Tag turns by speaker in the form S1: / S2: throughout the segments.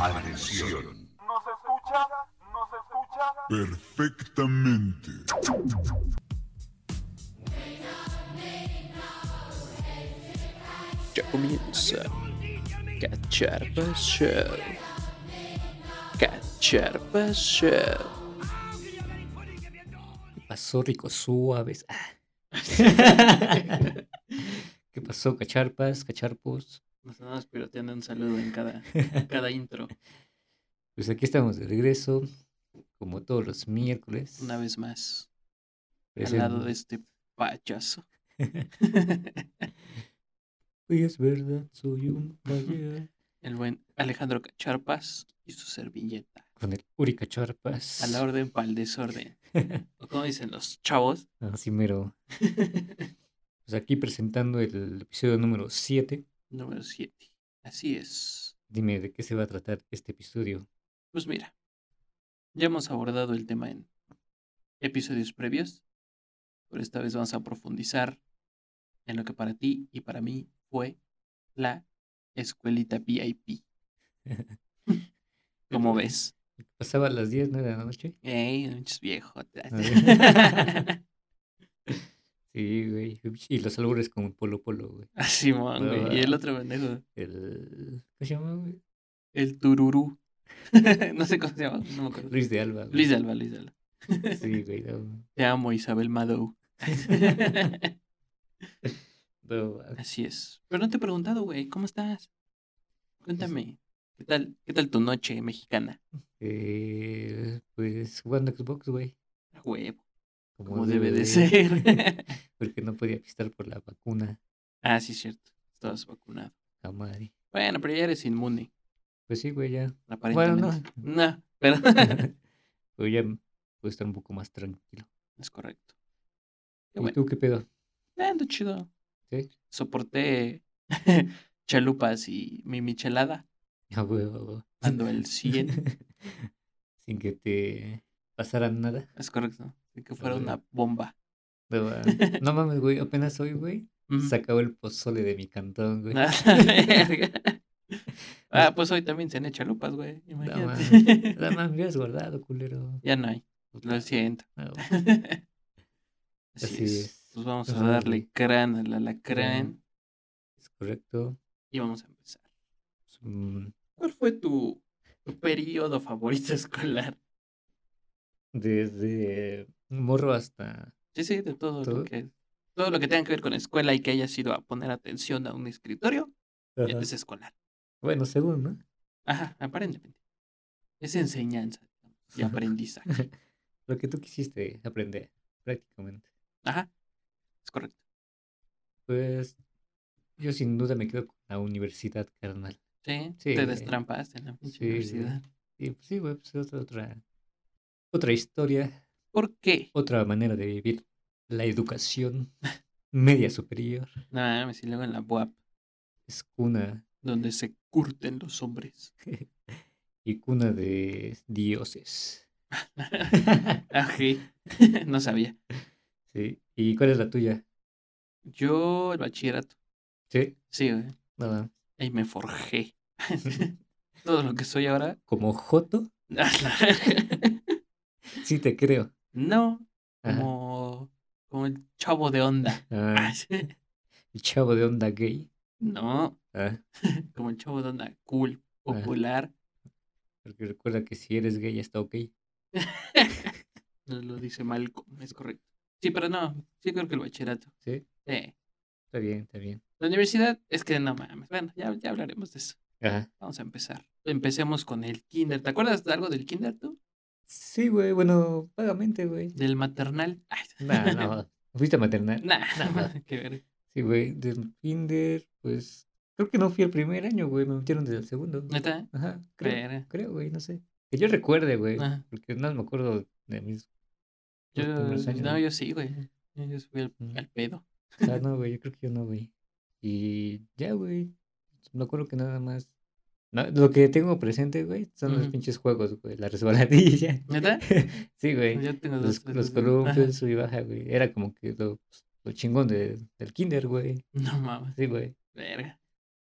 S1: Atención.
S2: ¿Nos escucha? ¿Nos escucha?
S1: Perfectamente.
S3: Ya comienza Cacharpa Show. Cacharpa Show. ¿Qué pasó, ricos suaves? Ah. ¿Qué pasó, cacharpas, cacharpos?
S4: Nos andamos piroteando un saludo en cada, cada intro.
S3: Pues aquí estamos de regreso, como todos los miércoles.
S4: Una vez más. Al lado de este payaso.
S3: Uy, es verdad, soy un payaso.
S4: El buen Alejandro Cacharpas y su servilleta.
S3: Con el Uri Cacharpas.
S4: A la orden para el desorden. O como dicen los chavos.
S3: Así mero. Pues aquí presentando el episodio número 7.
S4: Número 7. Así es.
S3: Dime de qué se va a tratar este episodio.
S4: Pues mira. Ya hemos abordado el tema en episodios previos. Pero esta vez vamos a profundizar en lo que para ti y para mí fue la escuelita VIP. ¿Cómo ves?
S3: Pasaba a las 10 ¿no? de la noche.
S4: Ey, pinches viejotas.
S3: Sí, güey. Y los albures como Polo Polo, güey.
S4: Así, mon, güey. Y el otro pendejo,
S3: El. ¿Cómo se llama, güey?
S4: el tururú. no sé cómo se llama, no me acuerdo.
S3: Luis de Alba. güey.
S4: Luis de Alba, Luis de Alba.
S3: Sí, güey. No,
S4: Te amo, Isabel Madou.
S3: no,
S4: Así es. Pero no te he preguntado, güey, ¿cómo estás? Cuéntame. ¿Qué tal, qué tal tu noche mexicana?
S3: eh, pues jugando Xbox, güey.
S4: A huevo,
S3: Como,
S4: debe de ser.
S3: Porque no podía pistar por la vacuna.
S4: ah, sí, cierto. Estabas vacunado.
S3: A madre.
S4: Bueno, pero ya eres inmune,
S3: Pues sí, güey, ya.
S4: aparentemente. no. pero
S3: Pero ya puedo estar un poco más tranquilo.
S4: es correcto.
S3: ¿Y
S4: bueno.
S3: tú qué pedo?
S4: Ah, Ando chido.
S3: ¿Sí?
S4: Soporté chalupas y mi michelada.
S3: A huevo, a huevo.
S4: Ando el 100.
S3: Sin que te pasara nada.
S4: Es correcto. De que fuera una bomba.
S3: No, ah, no mames, güey. Apenas hoy, güey.
S4: Ujú.
S3: Se acabó el pozole de mi cantón, güey.
S4: A la verga. Ah, pues hoy también cené chalupas, güey.
S3: No mames.
S4: Imagínate.
S3: Nada más me guardado, culero.
S4: ya no hay. Lo siento.
S3: Ah, güey.
S4: Así,
S3: Así
S4: es.
S3: es.
S4: Pues vamos a darle
S3: güey.
S4: crán al alacrán
S3: Es correcto.
S4: y vamos a empezar.
S3: Mm,
S4: ¿Cuál fue tu, tu periodo favorito escolar?
S3: Desde morro hasta.
S4: Sí, sí, de todo,
S3: ¿Todo?
S4: lo que todo lo que tenga que ver con escuela y que hayas ido a poner atención a un escritorio
S3: Ajá.
S4: es escolar.
S3: Bueno, según, ¿no?
S4: Ajá, aparentemente. Es enseñanza y aprendizaje.
S3: Lo que tú quisiste aprender, prácticamente.
S4: Ajá, es correcto.
S3: Pues yo sin duda me quedo con la universidad, carnal.
S4: Sí,
S3: Sí,
S4: te destrampaste en la
S3: Sí,
S4: universidad.
S3: Y pues sí, güey, pues otra, otra, otra historia,
S4: ¿Por qué?
S3: otra manera de vivir la educación media superior.
S4: No mames, y luego en la BUAP,
S3: Es cuna
S4: donde se curten los hombres.
S3: y cuna de dioses.
S4: Ají, no sabía.
S3: Sí. ¿Y cuál es la tuya?
S4: Yo, el bachillerato.
S3: Sí.
S4: Sí, güey.
S3: Nada.
S4: Ahí me forjé. Todo lo que soy ahora.
S3: Como Joto,
S4: a la verga.
S3: Sí te creo.
S4: no,
S3: Ajá.
S4: como, como el chavo de onda.
S3: Ah, el chavo de onda gay.
S4: No,
S3: Ah,
S4: como el chavo de onda cool, popular.
S3: porque recuerda que si eres gay está ok.
S4: Lo lo dice Malcolm, es correcto. Sí, pero no, sí creo que el bachillerato.
S3: Sí,
S4: Sí.
S3: está bien, está bien.
S4: La universidad es que no mames. Bueno, ya, ya hablaremos de eso.
S3: Ajá.
S4: Vamos a empezar. Empecemos con el kinder. ¿Te acuerdas de algo del kinder tú?
S3: Sí, güey, bueno, vagamente, güey.
S4: Del maternal. Ay,
S3: Nah, no. ¿Fuiste a maternal?
S4: Nah,
S3: No.
S4: qué ver.
S3: Sí, güey, del kinder, pues, creo que no fui el primer año, güey, me metieron desde el segundo.
S4: ¿Neta?
S3: Ajá, creo,
S4: Verga.
S3: creo, güey, no sé. Que yo recuerde, güey,
S4: Ajá.
S3: porque no me acuerdo de mis
S4: Yo,
S3: años.
S4: no,
S3: güey.
S4: yo sí, güey. Yo yo fui al,
S3: Mm.
S4: al pedo.
S3: Ah, no, güey, yo creo que yo no, güey. Y ya, güey, me acuerdo que nada más. No, lo que tengo presente, güey, son los pinches juegos, güey, la resbaladilla.
S4: ¿Neta?
S3: sí, güey.
S4: Yo tengo
S3: Los,
S4: dos.
S3: los
S4: dos-
S3: columpios, sub y baja, güey. Era como que lo, lo chingón de, del kinder, güey.
S4: No mames.
S3: Sí, güey.
S4: Verga.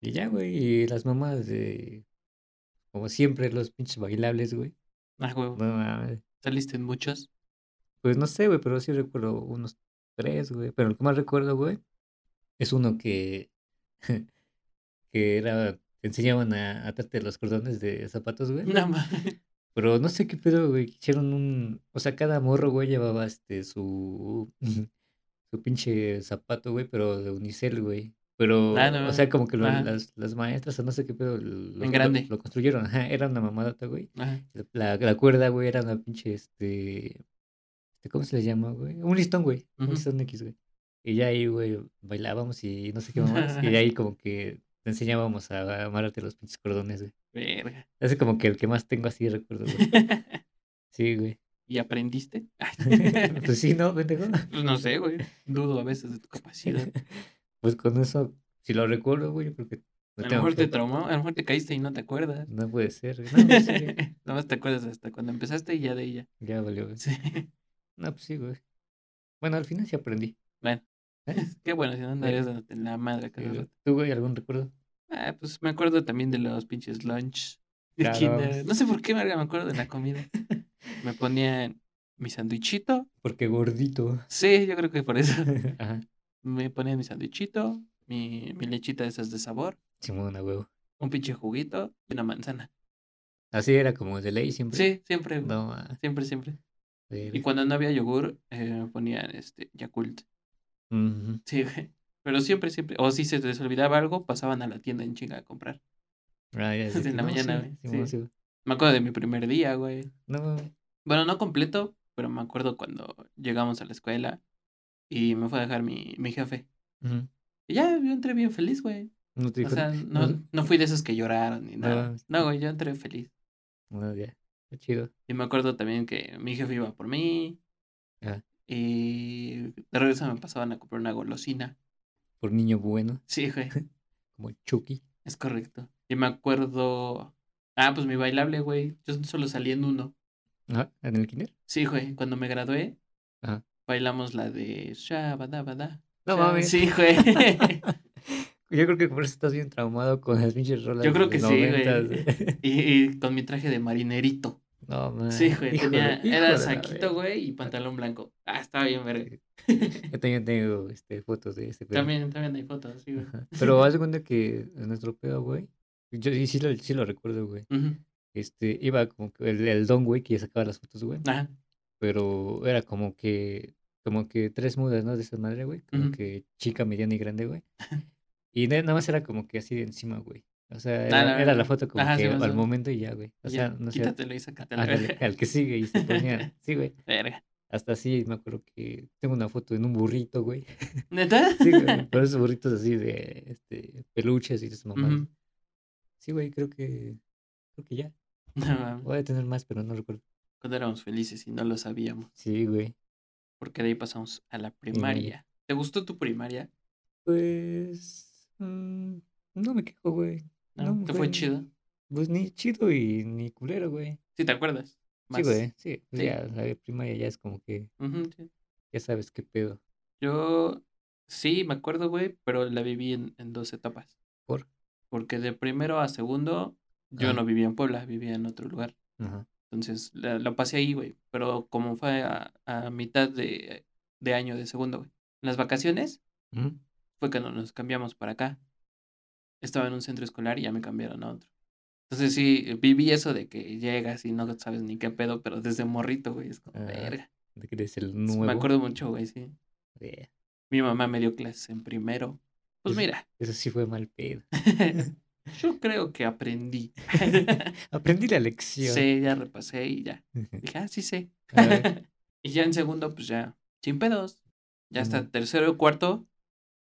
S3: Y ya, güey, y las mamás de como siempre, los pinches bailables, güey.
S4: Ah, güey.
S3: No mames.
S4: Saliste en muchos.
S3: Pues no sé, güey, pero sí recuerdo unos tres, güey. Pero el que más recuerdo, güey, es uno que, que era, te enseñaban a atarte los cordones de zapatos, güey.
S4: No mames.
S3: Pero no sé qué pedo, güey. Hicieron un. O sea, cada morro, güey, llevaba este su. su pinche zapato, güey, pero de unicel, güey. Pero,
S4: Ah, no
S3: o sea, como que lo- las, las maestras, o no sé qué pedo, lo,
S4: En grande.
S3: lo construyeron. Ajá, era una mamadota, güey.
S4: Ajá.
S3: La, la cuerda, güey, era una pinche, este, este, ¿cómo se le llama, güey? Un listón, güey. Un
S4: Ujú.
S3: listón X, güey. Y ya ahí, güey, bailábamos y no sé qué más. y de ahí como que te enseñábamos a amarrarte los pinches cordones, güey.
S4: Verga.
S3: Ese como que el que más tengo así recuerdo, güey. Sí, güey.
S4: ¿Y aprendiste?
S3: Pues sí, ¿no, pendejo?
S4: Pues no sé, güey. Dudo a veces de tu capacidad.
S3: Pues con eso, si lo recuerdo, güey, yo creo que
S4: A
S3: no
S4: lo mejor te traumó, a lo mejor te caíste y no te acuerdas.
S3: No puede ser, güey. No, pues sí,
S4: Nada más te acuerdas hasta cuando empezaste y ya de ella.
S3: ya valió, güey.
S4: Sí.
S3: No, pues sí, güey. Bueno, al final sí aprendí.
S4: Bueno. Qué bueno, si no andarías en la madre cada
S3: Sí,
S4: rato.
S3: ¿Tú, güey, algún recuerdo?
S4: Ah, pues me acuerdo también de los pinches lunch de
S3: Claro.
S4: kinder. No sé por qué, verga, me acuerdo de la comida. Me ponían mi sandwichito.
S3: Porque gordito.
S4: Sí, yo creo que por eso.
S3: Ajá.
S4: Me ponían mi sandwichito, mi, mi lechita de esas de sabor,
S3: Simón, a huevo.
S4: un pinche juguito y una manzana.
S3: Así era como de ley siempre.
S4: Sí, siempre.
S3: No,
S4: Siempre, siempre. Y cuando no había yogur, eh, me ponían este Yakult. Sí, güey. Pero siempre, siempre. O si se les olvidaba algo, pasaban a la tienda en chinga a comprar.
S3: Ah, ya,
S4: Desde
S3: sí,
S4: la
S3: no,
S4: mañana,
S3: sí,
S4: güey, sí. Me acuerdo de mi primer día, güey.
S3: No.
S4: Bueno, no completo, pero me acuerdo cuando llegamos a la escuela y me fue a dejar mi, mi jefe. Y ya, yo entré bien feliz, güey.
S3: No te
S4: O sea, no, no fui de esos que lloraron ni nada. No, güey, yo entré feliz.
S3: ya. Qué chido.
S4: Y me acuerdo también que mi jefe iba por mí.
S3: Ah.
S4: Y de regreso me pasaban a comprar una golosina.
S3: Por niño bueno,
S4: Sí, güey,
S3: como Chucky.
S4: es correcto. Y me acuerdo. Ah, pues mi bailable, güey. Yo solo salí en uno.
S3: Ajá, en el kinder.
S4: Sí, güey, cuando me gradué,
S3: Ajá.
S4: bailamos la de Shabadabada.
S3: No mames.
S4: Sí, güey.
S3: Yo creo que por eso estás bien traumado con las pinches rolas.
S4: Yo creo que sí, güey. y, y con mi traje de marinerito.
S3: No, mames.
S4: Sí, güey. Tenía- era saquito, güey, y pantalón blanco. Ah, estaba bien, verga.
S3: Yo también tengo este, fotos de ese pedo.
S4: También, también hay fotos, sí, güey.
S3: Ajá. Pero haz de cuenta que en nuestro pedo, güey. Yo sí, sí, lo, sí lo recuerdo, güey. Este, iba como que el, el don, güey, que sacaba las fotos, güey.
S4: Ajá.
S3: Pero era como que, como que tres mudas, ¿no? De esa madre, güey. Como que chica, mediana y grande, güey. Y na- nada más era como que así de encima, güey. O sea,
S4: Ah,
S3: era,
S4: la
S3: era la
S4: verga.
S3: foto como
S4: Ajá,
S3: que
S4: sí,
S3: al momento y ya, güey. O sea, no sé.
S4: Quítatelo y sácatelo.
S3: ándale, al que sigue y se ponía. Sí, güey.
S4: Verga.
S3: Hasta así me acuerdo que tengo una foto en un burrito, güey.
S4: ¿Neta?
S3: Sí, güey. Pero esos burritos así de este, peluches y esas mamadas.
S4: Ujú.
S3: Sí, güey, creo que. Creo que ya.
S4: No.
S3: Voy a tener más, pero no recuerdo.
S4: Cuando éramos felices y no lo sabíamos.
S3: Sí, güey.
S4: Porque de ahí pasamos a la primaria. ¿Te gustó tu primaria?
S3: Pues. mm, no me quejo, güey.
S4: ¿No?
S3: No,
S4: ¿Te fue
S3: güey.
S4: chido?
S3: Pues ni chido y ni culero, güey.
S4: ¿Sí te acuerdas?
S3: Sí,
S4: Más.
S3: güey. Sí, pues
S4: Sí.
S3: ya, la primaria ya es como que.
S4: Sí.
S3: Ya sabes qué pedo.
S4: Yo sí me acuerdo, güey, pero la viví en, en dos etapas.
S3: ¿Por?
S4: Porque de primero a segundo yo no vivía en Puebla, vivía en otro lugar.
S3: Ajá.
S4: Entonces la, la pasé ahí, güey. Pero como fue a, a mitad de, de año de segundo, güey. En las vacaciones fue cuando nos cambiamos para acá. Estaba en un centro escolar y ya me cambiaron a otro. Entonces sí, viví eso de que llegas y no sabes ni qué pedo, pero desde morrito, güey, es como,
S3: Ah,
S4: verga.
S3: ¿De que eres el nuevo?
S4: Me acuerdo mucho, güey, sí.
S3: Yeah.
S4: Mi mamá me dio clases en primero. Pues
S3: Eso-
S4: mira,
S3: Eso sí fue mal pedo.
S4: yo creo que aprendí.
S3: Aprendí la lección.
S4: sí, ya repasé y ya. Dije, ah, sí sé. Y ya en segundo, pues ya, sin pedos. Ya hasta tercero y cuarto,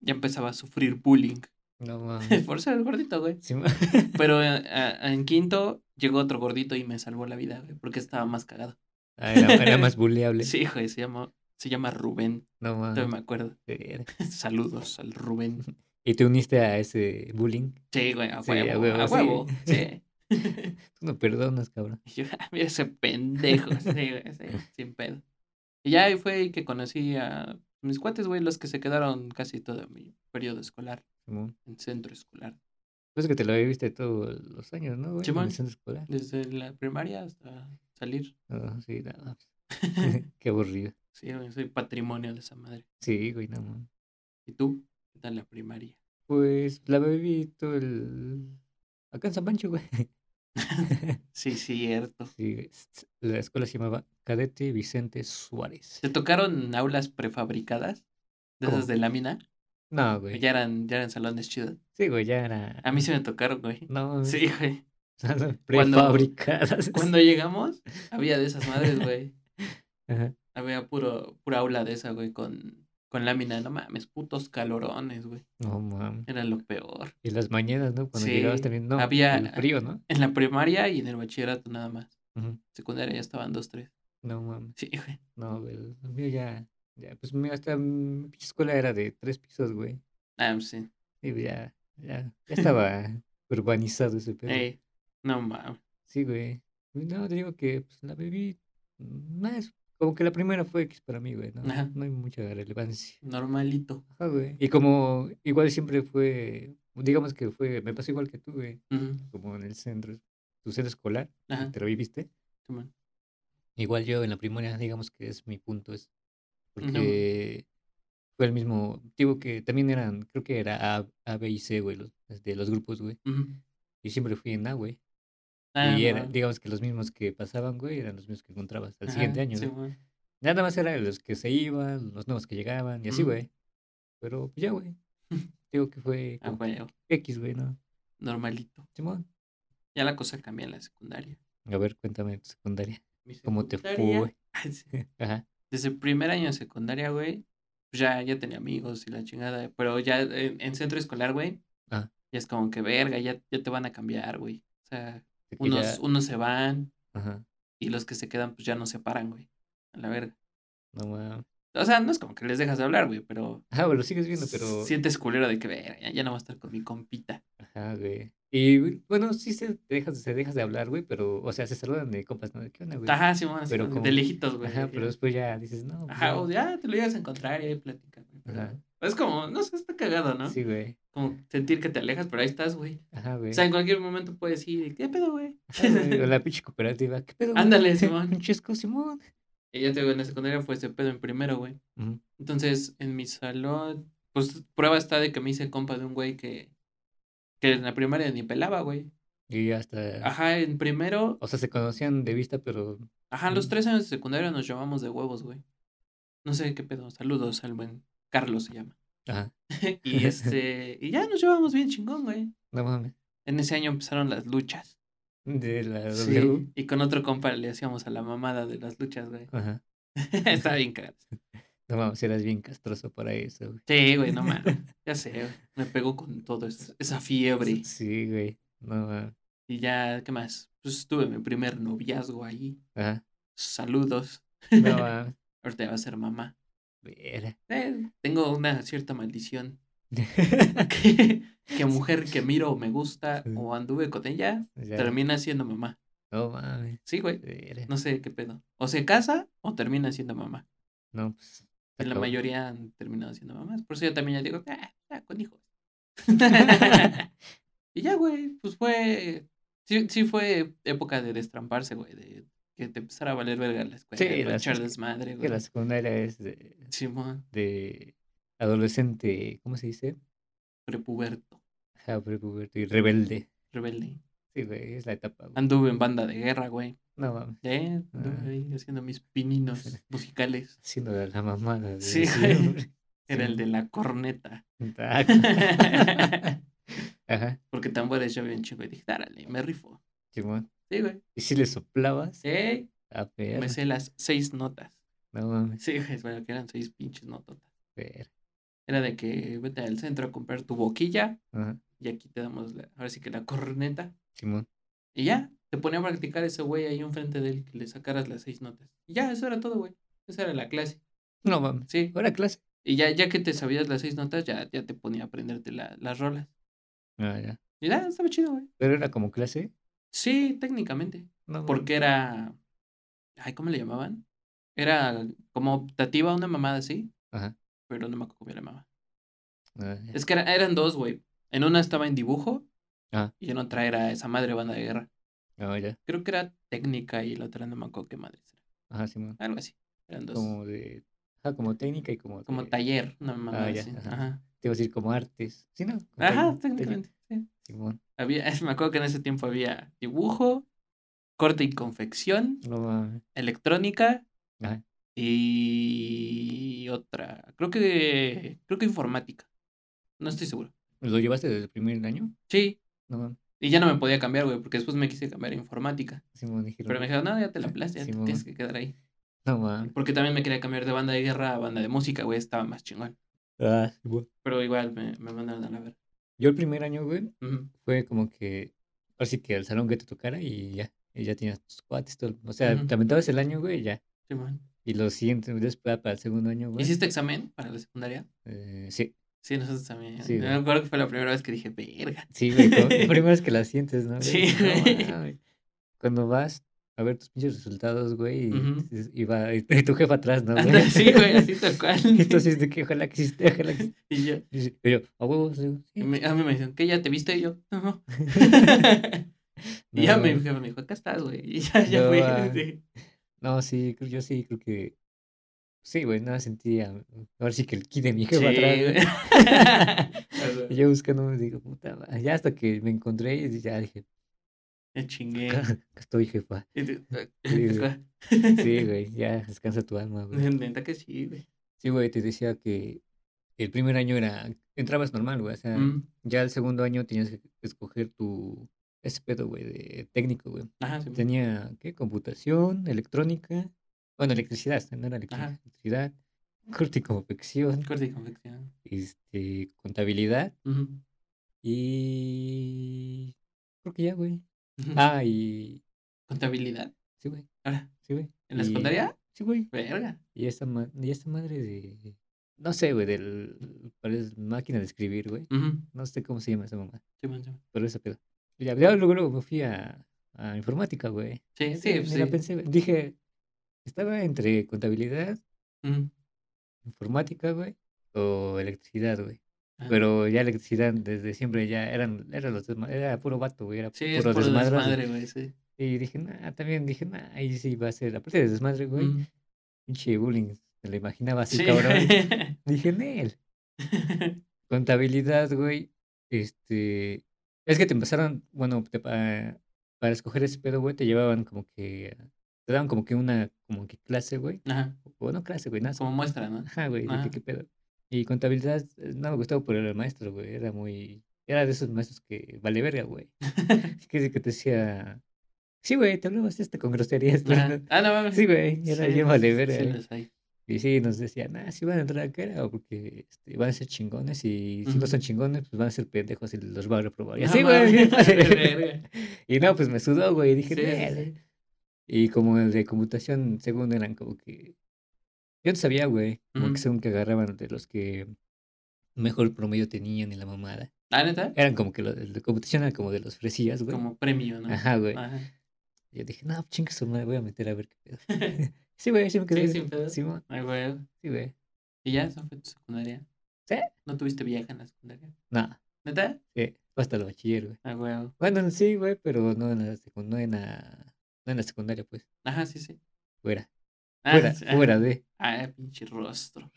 S4: ya empezaba a sufrir bullying.
S3: No mames.
S4: Por ser gordito, güey.
S3: Sí,
S4: Pero eh, a- en quinto llegó otro gordito y me salvó la vida, güey, porque estaba más cagado.
S3: Ah, era, era más buleable.
S4: Sí, güey, se llama, se llama Rubén.
S3: No
S4: Todavía
S3: mames.
S4: me acuerdo. Saludos al Rubén.
S3: ¿Y te uniste a ese bullying?
S4: Sí, güey, a
S3: Sí, a
S4: huevo,
S3: huevo,
S4: a
S3: sí.
S4: huevo. Sí.
S3: Tú no perdonas, cabrón.
S4: Yo, "Ah, mira ese pendejo, sí, güey, sí, sin pedo. Y ya ahí fue que conocí a mis cuates, güey, los que se quedaron casi todo mi periodo escolar,
S3: Simón.
S4: en centro escolar.
S3: Pues que te lo viste todos los años, ¿no, güey? En
S4: Simón.
S3: el centro escolar.
S4: Desde la primaria hasta salir.
S3: No, sí, no. Qué aburrido.
S4: Sí, güey, soy patrimonio de esa madre.
S3: Sí, güey, no, mames.
S4: ¿Y tú? ¿Qué tal la primaria?
S3: Pues la viví todo el... Acá en San Pancho, güey.
S4: Sí, cierto.
S3: Sí, La escuela se llamaba Cadete Vicente Suárez.
S4: ¿Te tocaron aulas prefabricadas? ¿De esas de lámina?
S3: No,
S4: ¿O
S3: güey.
S4: Ya eran, ya eran salones chidos.
S3: Sí, güey, ya era...
S4: A mí sí me tocaron, güey.
S3: No, mames.
S4: Sí, güey.
S3: Cuando...
S4: Cuando-
S3: Prefabricadas.
S4: Cuando llegamos, había de esas madres, güey.
S3: Ajá.
S4: Había puro, pura aula de esa, güey, con, con lámina. No mames, putos calorones, güey.
S3: No, mames.
S4: Era lo peor.
S3: Y las mañanas, ¿no? Cuando
S4: Sí,
S3: llegabas también, no,
S4: había-
S3: el frío, ¿no?
S4: En la primaria y en el bachillerato nada más. Secundaria ya estaban dos, tres.
S3: No, mames.
S4: Sí, güey.
S3: No, güey. El mío ya... ya pues mi, hasta mi pinche escuela era de tres pisos, güey.
S4: Ah, sí.
S3: Sí, pues, ya, ya, ya estaba urbanizado ese pedo.
S4: Ey, no mames.
S3: Sí, güey. Y No, te digo que pues, la bebí más, como que la primera fue X para mí, güey. No, no hay mucha relevancia.
S4: Normalito.
S3: Ajá, güey. Y como igual siempre fue, digamos que fue, me pasó igual que tú, güey. Como en el centro, tu centro escolar,
S4: Ajá.
S3: te lo viviste. Igual yo en la primaria, digamos que es mi punto, es
S4: No.
S3: porque fue el mismo, digo que también eran, creo que era A, A, B y C, güey, los, de los grupos, güey.
S4: Ujú.
S3: Y siempre fui en A, güey.
S4: Ah,
S3: y
S4: no
S3: era,
S4: mames.
S3: digamos que los mismos que pasaban, güey, eran los mismos que encontrabas al siguiente
S4: Ajá,
S3: año, güey.
S4: Simón.
S3: Nada más eran los que se iban, los nuevos que llegaban, y así, güey. Pero pues ya, güey. Digo que fue
S4: Ah, güey,
S3: X, güey, ¿no?
S4: normalito.
S3: Simón.
S4: Ya la cosa cambia en la secundaria.
S3: A ver, cuéntame tu secundaria. ¿Cómo te fue?
S4: Sí.
S3: Ajá.
S4: Desde el primer año de secundaria, güey, pues ya, ya tenía amigos y la chingada. Pero ya en, en centro escolar, güey,
S3: Ah.
S4: ya es como que verga, ya, ya te van a cambiar, güey. O sea,
S3: que
S4: unos,
S3: ya-
S4: unos se van
S3: Ajá.
S4: y los que se quedan, pues ya no se paran, güey. A la verga.
S3: No mames.
S4: O sea, no es como que les dejas de hablar, güey, pero.
S3: Ajá, güey, lo sigues viendo, pero.
S4: Sientes culero de que, ya, ya no va a estar con mi compita.
S3: Ajá, güey. Y bueno, sí se dejas, se dejas de hablar, güey, pero, o sea, se saludan de compas, ¿no? ¿Qué onda, güey?
S4: Ajá, sí, bueno,
S3: Pero
S4: de
S3: como-
S4: lejitos, güey.
S3: Ajá, pero después ya dices, no. pues
S4: Ajá, o ya te lo llegas a encontrar y ahí platican, güey. pero
S3: Ajá.
S4: Es como, no sé, está cagado, ¿no?
S3: Sí, güey.
S4: Como sentir que te alejas, pero ahí estás, güey.
S3: Ajá, güey.
S4: O sea, en cualquier momento puedes ir, ¿qué pedo, güey?
S3: Ajá, güey, O la pinche cooperativa. ¿Qué pedo? güey?
S4: Ándale, Simón.
S3: Un chesco, Simón.
S4: Y ya te digo, en la secundaria fue ese pedo en primero, güey. Entonces, en mi salón, pues prueba está de que me hice compa de un güey que, que en la primaria ni pelaba, güey.
S3: Y hasta.
S4: Ajá, en primero,
S3: O sea, se conocían de vista, pero.
S4: ajá, los tres años de secundaria nos llamamos de huevos, güey. No sé qué pedo, saludos al buen Carlos se llama.
S3: Ajá.
S4: Y este, y ya nos llevamos bien chingón, güey.
S3: No mames.
S4: En ese año empezaron las luchas.
S3: De la
S4: Sí,
S3: W.
S4: y con otro compa le hacíamos a la mamada de las luchas, güey.
S3: Ajá.
S4: Estaba bien cagado.
S3: No mames, eras bien castroso para eso, güey.
S4: Sí, güey, no mames. Ya sé, güey. Me pegó con todo es- esa fiebre.
S3: Sí, güey. No mames.
S4: Y ya, ¿qué más? Pues tuve mi primer noviazgo ahí.
S3: Ajá.
S4: Saludos.
S3: No mames.
S4: Ahorita va a ser mamá.
S3: Vera.
S4: Eh, tengo una cierta maldición. Que, que mujer que miro me gusta
S3: Sí.
S4: o anduve con ella,
S3: Ya.
S4: termina siendo mamá.
S3: No mames.
S4: Sí, güey. No sé qué pedo. O se casa o termina siendo mamá.
S3: No, pues.
S4: En la mayoría han terminado siendo mamás. Por eso yo también ya digo, ah, ya, con hijos. y ya, güey, pues fue. Sí, sí fue época de destramparse, güey. De que te empezara a valer verga la escuela.
S3: Sí, la-
S4: desmadre,
S3: Que
S4: güey.
S3: la secundaria es de,
S4: Simón,
S3: de adolescente, ¿cómo se dice?
S4: prepuberto,
S3: Ajá, prepuberto y rebelde.
S4: rebelde.
S3: Sí, güey, es la etapa, güey.
S4: Anduve en banda de guerra, güey.
S3: No mames.
S4: Eh, anduve
S3: Ah.
S4: ahí haciendo mis pininos musicales.
S3: Haciendo la, mamada. de
S4: Sí, güey. Era el
S3: Sí.
S4: de la corneta.
S3: Taco. Ajá,
S4: Porque tambores yo bien chico y dije, dárale, me rifo.
S3: Simón.
S4: Sí, güey.
S3: ¿Y si le soplabas?
S4: Eh,
S3: A
S4: me
S3: ver.
S4: sé las seis notas.
S3: No mames.
S4: Sí, güey, bueno, que eran seis pinches nototas.
S3: Ver.
S4: Era de que vete al centro a comprar tu boquilla
S3: Ajá,
S4: y aquí te damos, la- ahora sí que la corneta.
S3: Simón.
S4: Y ya, te ponía a practicar ese güey ahí enfrente de él que le sacaras las seis notas. Y ya, eso era todo, güey. Esa era la clase.
S3: No mames.
S4: Sí.
S3: ¿Ahora clase?
S4: Y ya, ya que te sabías las seis notas, ya, ya te ponía a aprenderte la- las rolas.
S3: Ah, ya.
S4: Y ya, estaba chido, güey.
S3: Pero era como clase.
S4: Sí, técnicamente.
S3: No.
S4: Porque era. Ay, ¿cómo le llamaban? Era como optativa, una mamada así,
S3: Ajá.
S4: Pero no me acuerdo cómo le llamaba.
S3: Ah.
S4: Es que era- eran dos, güey. En una estaba en dibujo
S3: Ah,
S4: Y en otra era esa madre banda de guerra.
S3: no, ya.
S4: Creo que era técnica y la otra no me acuerdo qué madre era.
S3: Ajá, Simón.
S4: Algo así. Eran dos.
S3: Como de. Ajá, como técnica y como.
S4: Como
S3: de-
S4: taller, una mamá
S3: Ah,
S4: así.
S3: ajá.
S4: Ajá.
S3: Te iba a decir como artes. Sí, ¿no? Como
S4: Ajá,
S3: técnica,
S4: técnicamente. Sí.
S3: Simón.
S4: Había, me acuerdo que en ese tiempo había dibujo, corte y confección,
S3: No
S4: electrónica
S3: Ajá.
S4: Y otra. Creo que creo que informática. No estoy seguro.
S3: ¿Lo llevaste desde el primer año?
S4: Sí.
S3: No.
S4: Y ya no me podía cambiar, güey, porque después me quise cambiar a informática.
S3: Simón dijeron.
S4: Pero me dijeron, no, ya te la plaste, ya te tienes que quedar ahí.
S3: No mames.
S4: Porque también me quería cambiar de banda de guerra a banda de música, güey, estaba más chingón.
S3: Ah, Simón.
S4: Pero igual me, me mandaron a ver.
S3: Yo el primer año, güey, fue como que. Así que al salón que te tocara y ya. Y ya tenías tus cuates, todo. O sea,
S4: Ujú.
S3: te aventabas el año, güey, y ya.
S4: Simón.
S3: Y los siguientes, después para el segundo año, güey.
S4: ¿Hiciste examen para la secundaria?
S3: eh, sí,
S4: Sí, nosotros también.
S3: Sí,
S4: me
S3: güey.
S4: acuerdo que fue la primera vez que dije, verga.
S3: sí, güey. Primero es que la sientes, ¿no? güey?
S4: Sí,
S3: No
S4: güey.
S3: Cuando vas a ver tus pinches resultados, güey, y, va y tu jefa atrás, ¿no?
S4: Anda, sí, güey, así tal cual.
S3: Entonces, de que ojalá que hiciste, ojalá que
S4: Y yo,
S3: Y yo, y yo, a huevos, sí.
S4: a mí me dicen, ¿qué ya te viste? Y yo, no. y ya
S3: No,
S4: mi jefe me dijo, acá estás, güey. Y ya, ya
S3: No,
S4: fui. sí.
S3: No, sí, yo sí, creo que. Sí, güey, nada sentía. Ahora sí que el ki de mi
S4: Sí,
S3: jefa atrás.
S4: güey.
S3: güey. Y yo buscando, digo, puta. Ya hasta que me encontré y ya dije,
S4: Me chingué.
S3: estoy, jefa.
S4: Tú,
S3: Sí, güey. Sí, güey, ya descansa tu alma, güey.
S4: Neta que sí, güey.
S3: Sí, güey, te decía que el primer año era. Entrabas normal, güey. O sea,
S4: Mm.
S3: ya el segundo año tenías que escoger tu. Ese pedo, güey, de técnico, güey.
S4: Ajá, sí.
S3: Tenía, ¿qué? Computación, electrónica. Bueno, electricidad, no era. Electricidad, corte y confección,
S4: Corte y confección.
S3: este, contabilidad y. Creo que ya, güey. Ah, y.
S4: Contabilidad.
S3: Sí, güey.
S4: Ahora,
S3: Sí, güey.
S4: ¿en la
S3: Y-
S4: secundaria?
S3: Sí, güey.
S4: Verga.
S3: Y esta, ma- y esta madre de. No sé, güey, del. Parece máquina de escribir, güey. No sé cómo se llama esa mamá.
S4: Sí, man, sí, man.
S3: Pero ese pedo. Ya, ya luego, luego me fui a, a informática, güey.
S4: Sí, sí,
S3: la
S4: sí.
S3: pensé. Dije. Estaba entre contabilidad,
S4: Ujú.
S3: informática, güey, o electricidad, güey.
S4: Ajá.
S3: Pero ya electricidad desde siempre ya eran, eran los era puro vato, güey, era
S4: Sí,
S3: puro desmadroso.
S4: desmadre, güey, sí.
S3: Y dije, nah, también dije, nah, ahí sí va a ser, aparte de desmadre, güey,
S4: Ujú.
S3: pinche bullying, me lo imaginaba así,
S4: Sí,
S3: cabrón. Dije, Nel, contabilidad, güey, este, es que te empezaron, bueno, te pa- para escoger ese pedo, güey, te llevaban como que, te daban como que una, como que clase, güey,
S4: Ajá,
S3: o no clase, güey, nada,
S4: como muestra, ¿no?
S3: Ajá, güey, de
S4: Ajá.
S3: qué pedo. Y contabilidad eh, no me gustaba por el maestro, güey. Era muy. Era de esos maestros que vale verga, güey. que, que te decía. Sí, güey, te hablabas este con groserías.
S4: Ah, no mames.
S3: Sí, güey, era
S4: Sí,
S3: bien vale verga.
S4: sí los hay.
S3: Y sí, nos decían, ah, si van a entrar acá era porque este, van a ser chingones. Y si no son chingones, pues van a ser pendejos y los van a reprobar. Y
S4: No
S3: así, güey. y no, pues me sudó, güey. Y dije,
S4: Sí, sí, sí.
S3: Y como el de computación, según eran como que. Yo no sabía, güey. Como que según que agarraban de los que mejor promedio tenían y la mamada.
S4: Ah, neta,
S3: Eran como que los de computación eran como de los fresillas, güey.
S4: como premio, ¿no?
S3: Ajá, güey. Yo dije, no, chingue su madre, voy a meter a ver qué pedo. sí, güey, sí me quedé.
S4: Sí, sin pedo.
S3: Sí,
S4: Ay, güey.
S3: sí, güey.
S4: ¿Y ya? ¿Eso fue tu secundaria?
S3: ¿Sí?
S4: ¿No tuviste vieja en la secundaria?
S3: No,
S4: ¿Neta?
S3: sí, hasta el bachiller, güey.
S4: Ah, güey.
S3: Bueno, sí, güey, pero no en la, secu- no en la, no en la secundaria, pues.
S4: Ajá, sí, sí.
S3: Fuera,
S4: Ah,
S3: fuera,
S4: sí,
S3: fuera de
S4: Ah, pinche rostro.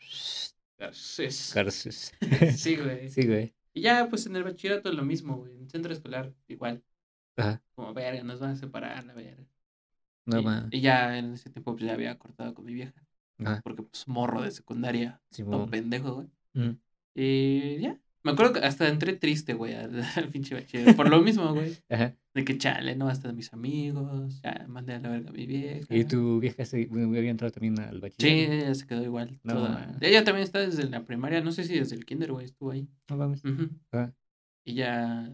S4: Garcés.
S3: Garces.
S4: Sí, güey.
S3: sí, güey.
S4: Y ya, pues en el bachillerato es lo mismo, güey. En centro escolar, igual.
S3: Ajá,
S4: Como, verga, nos van a separar, la verga.
S3: No
S4: y, y ya en ese tiempo, pues ya había cortado con mi vieja.
S3: Ajá,
S4: Porque, pues, morro de secundaria, todo
S3: Simón.
S4: pendejo, güey.
S3: Mm.
S4: Y ya. Me acuerdo que hasta entré triste, güey, al, al pinche bachiller. Por lo mismo, güey.
S3: Ajá.
S4: De que chale, no hasta mis amigos. Ya mandé a la verga a mi vieja.
S3: ¿Y tu vieja se, bueno, había entrado también al
S4: Sí,
S3: bachiller?
S4: ella se quedó igual.
S3: No,
S4: toda-. Ella también está desde la primaria. No sé si desde el kinder, güey, estuvo ahí.
S3: No mames.
S4: Ujú.
S3: Ah,
S4: Y ya.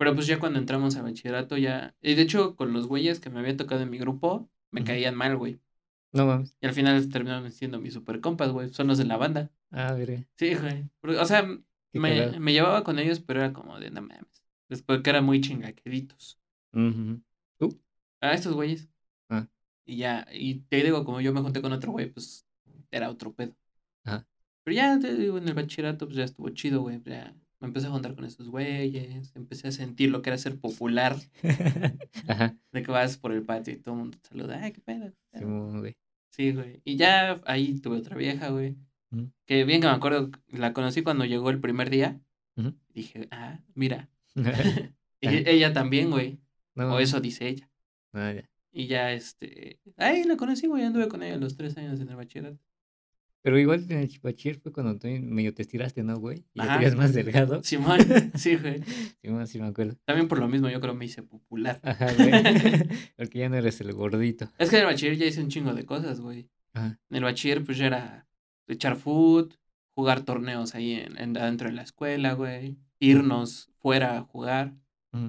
S4: Pero pues ya cuando entramos a bachillerato ya. Y de hecho, con los güeyes que me había tocado en mi grupo, me caían mal, güey.
S3: no mames.
S4: Y al final terminaron siendo mis super compas, güey. Son los de la banda.
S3: Ah, verga.
S4: Sí, güey. O sea, me, me llevaba con ellos, pero era como de no mames. Después que eran muy chingaqueritos.
S3: Ujú. ¿Tú?
S4: A estos güeyes.
S3: Ah.
S4: Y ya, y te digo, como yo me junté con otro güey, pues era otro pedo.
S3: Ajá.
S4: Pero ya, te digo, en el bachillerato, pues ya estuvo chido, güey. Ya Me empecé a juntar con esos güeyes, empecé a sentir lo que era ser popular,
S3: Ajá.
S4: de que vas por el patio y todo el mundo te saluda, ay, qué pedo. qué pedo".
S3: Simón, güey.
S4: Sí, güey. Y ya ahí tuve otra vieja, güey. Que bien que me acuerdo, la conocí cuando llegó el primer día. Dije, ah, mira. y ella también, güey.
S3: No,
S4: O eso dice ella.
S3: no, ya.
S4: Y ya, este. Ahí la conocí, güey. Anduve con ella los tres años en el bachillerato.
S3: Pero igual en el bachiller fue cuando tú medio te estiraste, ¿no, güey? Y ya
S4: Ajá.
S3: te veías más delgado.
S4: Simón, sí, güey.
S3: Simón, sí me acuerdo.
S4: También por lo mismo, yo creo me hice popular.
S3: Ajá, güey. Porque ya no eres el gordito.
S4: Es que en el bachiller ya hice un chingo de cosas, güey.
S3: Ajá.
S4: En el bachiller, pues ya era echar food, jugar torneos ahí en, en- adentro de la escuela, güey. Irnos fuera a jugar.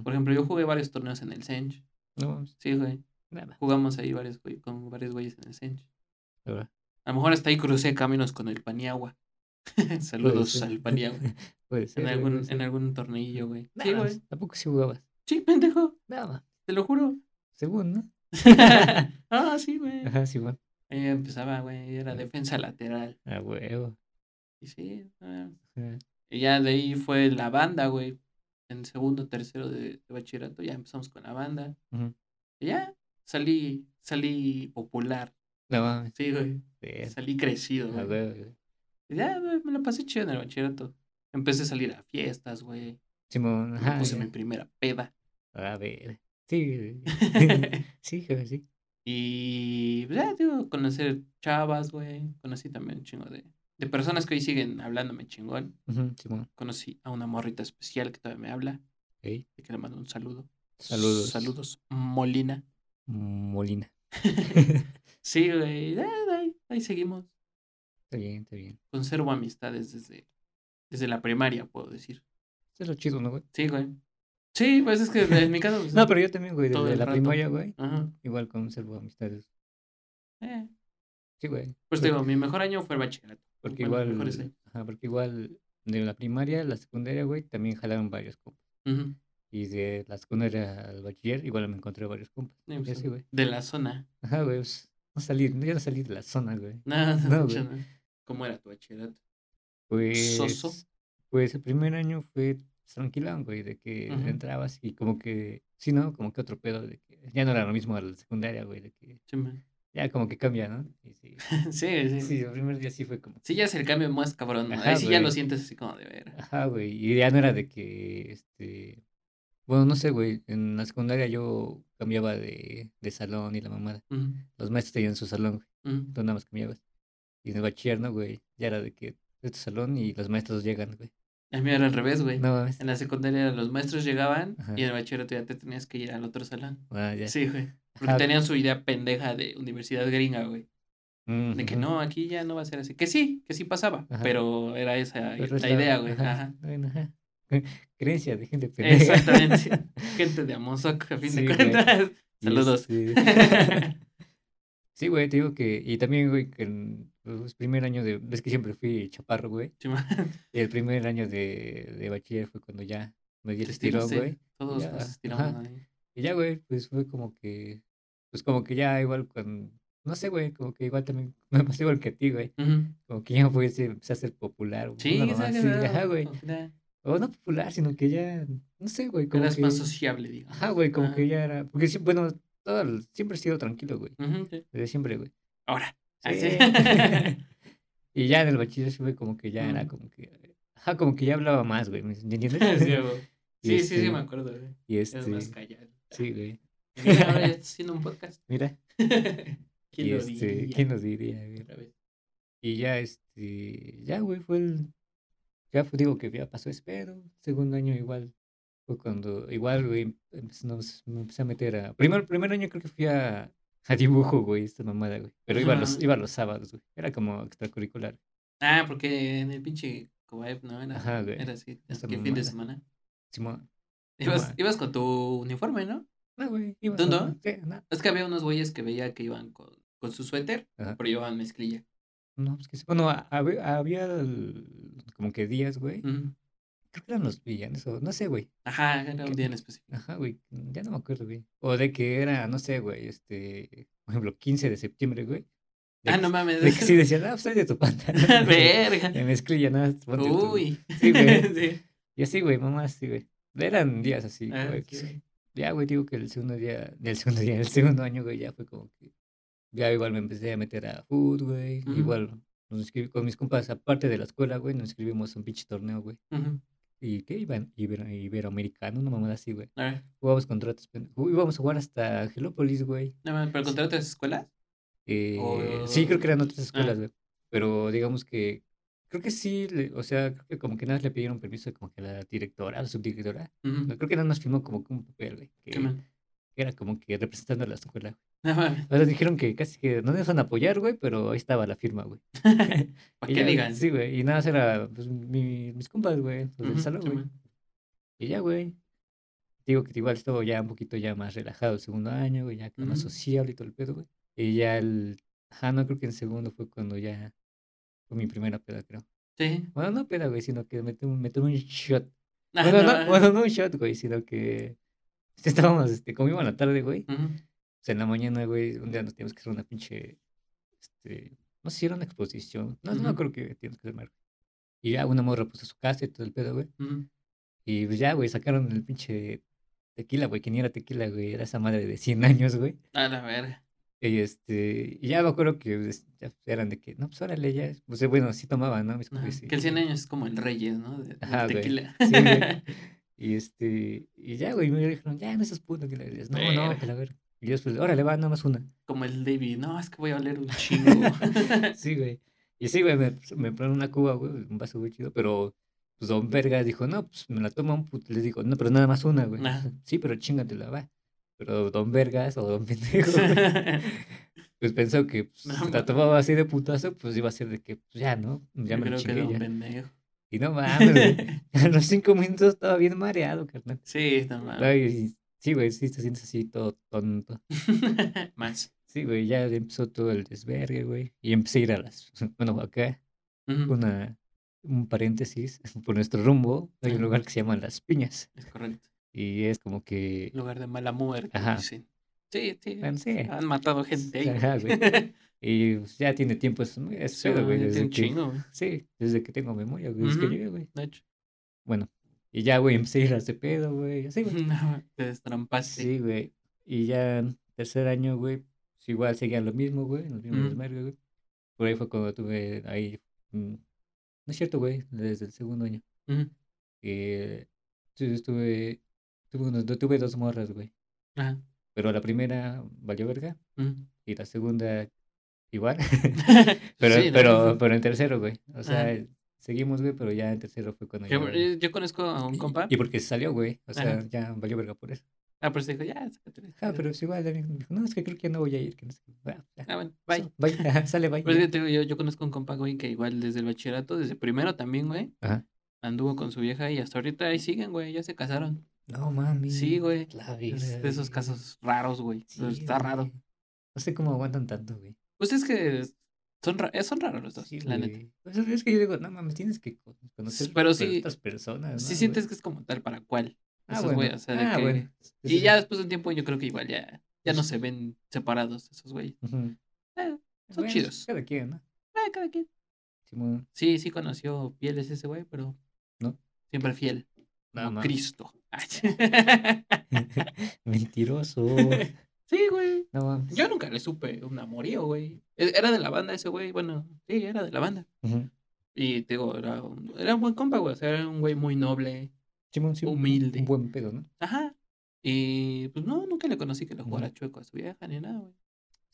S4: Por ejemplo, yo jugué varios torneos en el Sench.
S3: No,
S4: Sí, güey.
S3: nada.
S4: Jugamos ahí varios, güey, con varios güeyes en el Sench.
S3: verdad.
S4: A lo mejor hasta ahí crucé caminos con el Paniagua. Saludos al Paniagua.
S3: Puede ser.
S4: En
S3: güey,
S4: algún,
S3: puede ser.
S4: en algún torneillo, güey. Sí, güey.
S3: Tampoco si jugabas.
S4: Sí, pendejo.
S3: Nada más.
S4: Te lo juro.
S3: Según, ¿no?
S4: ah, sí, güey.
S3: Ajá, Simón.
S4: Ahí empezaba, güey. Era defensa lateral.
S3: A huevo.
S4: Y sí. ah,
S3: Ajá.
S4: Y ya de ahí fue la banda, güey. En segundo, tercero de, de bachillerato ya empezamos con la banda. Y ya salí, salí popular.
S3: No mames.
S4: Sí, güey. Salí crecido,
S3: A
S4: güey.
S3: huevo, güey.
S4: Ya, güey, me la pasé chido en el bachillerato. Empecé a salir a fiestas, güey.
S3: Simón,
S4: Me
S3: ajá.
S4: puse
S3: ya.
S4: mi primera peda.
S3: A ver. Sí, güey. sí, jefe, sí.
S4: y pues, ya, digo, conocer chavas, güey. Conocí también un chingo de, de personas que hoy siguen hablándome chingón.
S3: Ujú, Simón.
S4: Conocí a una morrita especial que todavía me habla. Y que le mando un saludo.
S3: Saludos.
S4: Saludos, Molina.
S3: Molina.
S4: Sí, güey. ahí, ahí seguimos.
S3: Está bien, está bien.
S4: Conservo amistades desde, desde la primaria, puedo decir.
S3: Eso es lo chido, ¿no, güey?
S4: Sí, güey. Sí, pues es que en mi caso. pues,
S3: No, pero yo también, güey, desde la
S4: rato.
S3: primaria, güey.
S4: Ajá.
S3: Igual conservo amistades.
S4: Eh,
S3: Sí, güey.
S4: Pues te digo, mi mejor año fue el bachillerato.
S3: Porque
S4: Bueno,
S3: igual, ajá, porque igual de la primaria la secundaria, güey, también jalaron varios compas. Y de la secundaria al bachiller, igual me encontré varios compas.
S4: Sí, pues,
S3: así, güey.
S4: De la zona.
S3: Ajá, güey, pues, no salí, yo no salí de la zona, güey.
S4: No, no,
S3: güey.
S4: no. ¿Cómo era tu bachillerato?
S3: Pues,
S4: ¿Soso?
S3: pues el primer año fue tranquilón, güey, de que entrabas y como que, sí, ¿no? Como que otro pedo, de que ya no era lo mismo a la secundaria, güey, de que
S4: Sí,
S3: ya como que cambia, ¿no? Y sí,
S4: sí, sí.
S3: sí, el primer día sí fue como,
S4: Sí, ya es el cambio más cabrón. ¿no?
S3: Ajá,
S4: Ahí sí ya lo sientes así como de ver.
S3: ajá, güey, y ya no era de que, este, bueno, no sé, güey, en la secundaria yo cambiaba de, de salón y la mamada.
S4: Ujú,
S3: Los maestros tenían su salón, güey, tú nada más cambiabas. Y en el bachiller, ¿no, güey? Ya era de que es tu salón y los maestros llegan, güey.
S4: A mí era al revés, güey.
S3: No mames.
S4: En la secundaria los maestros llegaban
S3: Ajá.
S4: y en el bachillerato ya te tenías que ir al otro salón.
S3: Ah, ya.
S4: Sí, güey. Porque
S3: Ajá.
S4: tenían su idea pendeja de universidad gringa, güey.
S3: Mm,
S4: De que no, aquí ya no va a ser así. Que sí, que sí pasaba.
S3: Ajá.
S4: Pero era esa
S3: Pero
S4: la idea, güey.
S3: ajá. Creencia de gente pendeja.
S4: Exactamente. Gente de Amozoc, a fin
S3: Sí,
S4: de cuentas. Saludos.
S3: Sí, güey, te digo que, y también, güey, que en el primer año de, ves que siempre fui chaparro, güey,
S4: Sí,
S3: y el primer año de, de bachiller fue cuando ya me di el estirón, güey,
S4: Todos
S3: Ya,
S4: nos estiramos ahí.
S3: y ya, güey, pues fue como que, pues como que ya igual con, no sé, güey, como que igual también me pasó igual que a ti, güey, como que ya fue, empecé a ser popular, güey,
S4: Sí,
S3: güey, o no popular, sino que ya, no sé, güey, como
S4: Eras
S3: que,
S4: más sociable, digamos.
S3: ajá, güey, como
S4: Ajá.
S3: que ya era, porque sí, bueno, todo, el- siempre he sido tranquilo, güey,
S4: Ujú, sí.
S3: desde siempre, güey.
S4: Ahora.
S3: Sí.
S4: sí.
S3: y ya en el bachiller sí fue como que ya era
S4: Mm.
S3: como que, ajá, como que ya hablaba más, güey, ¿me entiendes?
S4: Sí, güey.
S3: Y
S4: sí, sí, sí,
S3: este-
S4: me acuerdo, güey.
S3: Y este,
S4: más callado.
S3: sí, güey.
S4: Mira, ahora ya estás haciendo un podcast.
S3: Mira,
S4: ¿Quién
S3: y
S4: lo
S3: este,
S4: diría?
S3: ¿quién nos diría, güey?
S4: Otra vez.
S3: Y ya, este, ya, güey, fue el, ya fue, digo que ya pasó ese pedo, segundo año igual, fue cuando, igual, güey, empezamos, me empecé a meter a, primero, primer año creo que fui a, a dibujo, güey, esta mamada, güey, pero iba los, iba los sábados, güey, era como extracurricular,
S4: Ah, porque en el pinche Cobaep, ¿no? Era,
S3: Ajá, güey.
S4: era así,
S3: Esa
S4: que fin de semana.
S3: Simón,
S4: Ibas,
S3: Simón.
S4: ibas con tu uniforme, ¿no?
S3: no, güey, iba
S4: ¿Tú no?
S3: sí, no,
S4: Es que había unos güeyes que veía que iban con, con su suéter,
S3: Ajá.
S4: pero llevaban mezclilla.
S3: No, pues que sí. Bueno, ha- había, había el- como que días, güey. Creo que eran los villanos, o no sé, güey.
S4: Ajá, era un día en específico.
S3: Ajá, güey. Ya no me acuerdo, güey. O de que era, no sé, güey, este, por ejemplo, 15 de septiembre, güey. De
S4: Ah,
S3: que-
S4: no mames.
S3: De que sí decían, ah, pues de tu pantalón.
S4: Verga.
S3: De mezclilla, nada, tu-".
S4: Uy.
S3: Sí, güey.
S4: Sí.
S3: Y así, güey, mamá, así, güey. Eran días así,
S4: Ah,
S3: güey.
S4: sí.
S3: Ya, güey, digo que el segundo día, del segundo día, el segundo año, güey, ya fue como que. Ya igual me empecé a meter a food, güey. Igual nos inscribí con mis compas, aparte de la escuela, güey, nos inscribimos a un pinche torneo, güey. ¿Y qué? Iban, ibero, iberoamericano, una mamada así, güey.
S4: A ver,
S3: Jugábamos contra otros pen- ju- Íbamos a jugar hasta Gelópolis, güey.
S4: no, ¿pero contra otras escuelas?
S3: Eh,
S4: O-
S3: Sí, creo que eran otras
S4: Ah.
S3: escuelas, güey. Pero digamos que. Creo que sí, le- o sea, creo que como que nada más le pidieron permiso como que a la directora, a la subdirectora. Creo que nada más firmó como que un papel, güey. Que era como que representando a la escuela. Sea, dijeron que casi que no nos iban a apoyar, güey, pero ahí estaba la firma, güey.
S4: ¿Para qué digan?
S3: Sí, güey. Y nada más era pues, mi- mis compas, güey, los del
S4: Ujú,
S3: salón,
S4: sí,
S3: güey. Y ya, güey. Digo que igual estuvo ya un poquito ya más relajado el segundo año, güey, ya que más
S4: Ujú.
S3: sociable y todo el pedo, güey. Y ya el. Ajá, no creo que en segundo fue cuando ya fue mi primera peda, creo.
S4: Sí.
S3: Bueno, no peda, güey, sino que un, metí un shot.
S4: Ah,
S3: Bueno,
S4: no,
S3: no, bueno, no un shot, güey, sino que estábamos, este, iba en la tarde, güey.
S4: Ujú.
S3: O sea, en la mañana, güey, un día nos teníamos que hacer una pinche, este, no sé si era una exposición. No, no me
S4: Ujú.
S3: acuerdo qué teníamos que hacer. Y ya una morra puso su casa y todo el pedo, güey.
S4: Ujú.
S3: Y pues ya, güey, sacaron el pinche tequila, güey, que ni era tequila, güey, era esa madre de 100 años, güey.
S4: A la verga.
S3: Y este, y ya me acuerdo que pues, ya eran de que, no, pues órale, ya. Pues bueno, sí tomaban, ¿no? Mis
S4: Ajá. Que el 100 años es como el Reyes, ¿no? De, del
S3: Ajá, güey.
S4: tequila.
S3: Sí, güey. Y este, y ya, güey, me dijeron, ya, no seas puto, que le dices, no, no,
S4: Verga.
S3: que la ver. Y yo después, órale, va, nada más una.
S4: Como el David. No, es que voy a oler un chingo.
S3: Sí, güey. Y sí, güey, me, me ponen una cuba, güey, un vaso, güey, chido, pero, pues, don Verga dijo, no, pues, me la toma un puto. Les digo, no, pero nada más una, güey.
S4: Ajá.
S3: Sí, pero chingatela, va. Pero don Vergas o don Pendejo, pues pensó que pues,
S4: No
S3: si la tomaba así de putazo, pues iba a ser de que, pues, ya, ¿no? Ya
S4: Yo
S3: me la
S4: creo que
S3: chingué
S4: era un
S3: ya.
S4: pendejo.
S3: Y no mames, güey. A los cinco minutos estaba bien mareado, carnal.
S4: Sí.
S3: Ay, y- sí, güey, sí te sientes así todo tonto.
S4: Más.
S3: Sí, güey, ya empezó todo el desvergue, güey. Y empecé a ir a las, bueno, acá, una, un paréntesis, por nuestro rumbo, hay un lugar que se llama Las Piñas.
S4: Es correcto.
S3: Y es como que,
S4: Lugar de mala muerte,
S3: Ajá.
S4: dicen. Sí, sí.
S3: bueno, sí.
S4: Han matado gente ahí.
S3: Ajá, güey. Y pues, ya tiene tiempo, es, es
S4: Sí,
S3: pedo, güey, desde que,
S4: chingo, güey.
S3: sí, desde que tengo memoria, güey, desde que
S4: Ujú.
S3: llegué, güey.
S4: De hecho.
S3: Bueno, y ya, güey, empecé a ir a ese pedo, güey, así, güey.
S4: No, te destrampaste.
S3: Sí, güey. Y ya tercer año, güey, pues igual seguía lo mismo, güey, los mismos
S4: Ujú.
S3: desmadres, güey. Por ahí fue cuando tuve ahí, mm, no es cierto, güey, desde el segundo año. Que sí, estuve, tuve, unos- tuve dos morras, güey.
S4: Ajá.
S3: Pero la primera valió verga y la segunda igual. pero,
S4: Sí,
S3: pero, pero en tercero, güey. O sea,
S4: Ajá.
S3: seguimos, güey, pero ya en tercero fue cuando
S4: Yo,
S3: ya...
S4: yo conozco a un
S3: y-
S4: compa.
S3: Y porque salió, güey. O sea,
S4: Ajá.
S3: ya valió verga por eso.
S4: Ah, pero se dijo, ya, sácate.
S3: Ah, pero es igual, me dijo, no, es que creo que ya no voy a ir. Que no sé. Ah.
S4: Ah, bueno, bye.
S3: So, bye. Ajá, Sale, bye.
S4: Pero es
S3: ya.
S4: que te digo, yo, yo conozco a un compa, güey, que igual desde el bachillerato, desde primero también, güey,
S3: Ajá.
S4: anduvo con su vieja y hasta ahorita ahí siguen, güey, ya se casaron.
S3: No, mami.
S4: Sí, güey.
S3: La
S4: de esos
S3: güey.
S4: casos raros, güey.
S3: Sí,
S4: Está raro.
S3: güey. No sé cómo aguantan tanto, güey.
S4: Pues es que son, ra- eh, son raros los dos,
S3: Sí,
S4: la neta.
S3: güey. Pues es que yo digo, no mames, tienes que co- conocer
S4: pero
S3: a
S4: sí-
S3: otras personas.
S4: Sí
S3: ¿no,
S4: sientes
S3: güey?
S4: que es como tal para cual.
S3: Ah,
S4: esos
S3: bueno.
S4: güeyes, o sea, de
S3: ah,
S4: que-
S3: bueno. Sí,
S4: Y
S3: sí,
S4: ya
S3: sí.
S4: después de un tiempo yo creo que igual ya, ya no se ven separados esos güeyes. Eh, son
S3: Bueno,
S4: chidos.
S3: Cada quien, ¿no?
S4: Eh, cada quien.
S3: Simón,
S4: Sí, sí conoció pieles ese güey, pero
S3: ¿no?
S4: siempre fiel.
S3: Nada
S4: Como
S3: más.
S4: Cristo.
S3: Mentiroso.
S4: sí, güey.
S3: No mames.
S4: Yo nunca le supe un amorío, güey. E- Era de la banda ese güey, bueno, sí, era de la banda. Y te digo, era un, era un buen compa, güey. O sea, era un güey muy noble.
S3: Simón, sí, un-
S4: Humilde.
S3: Un buen pedo, ¿no?
S4: Ajá. Y pues no, nunca le conocí que le jugara chueco a su vieja ni nada, güey.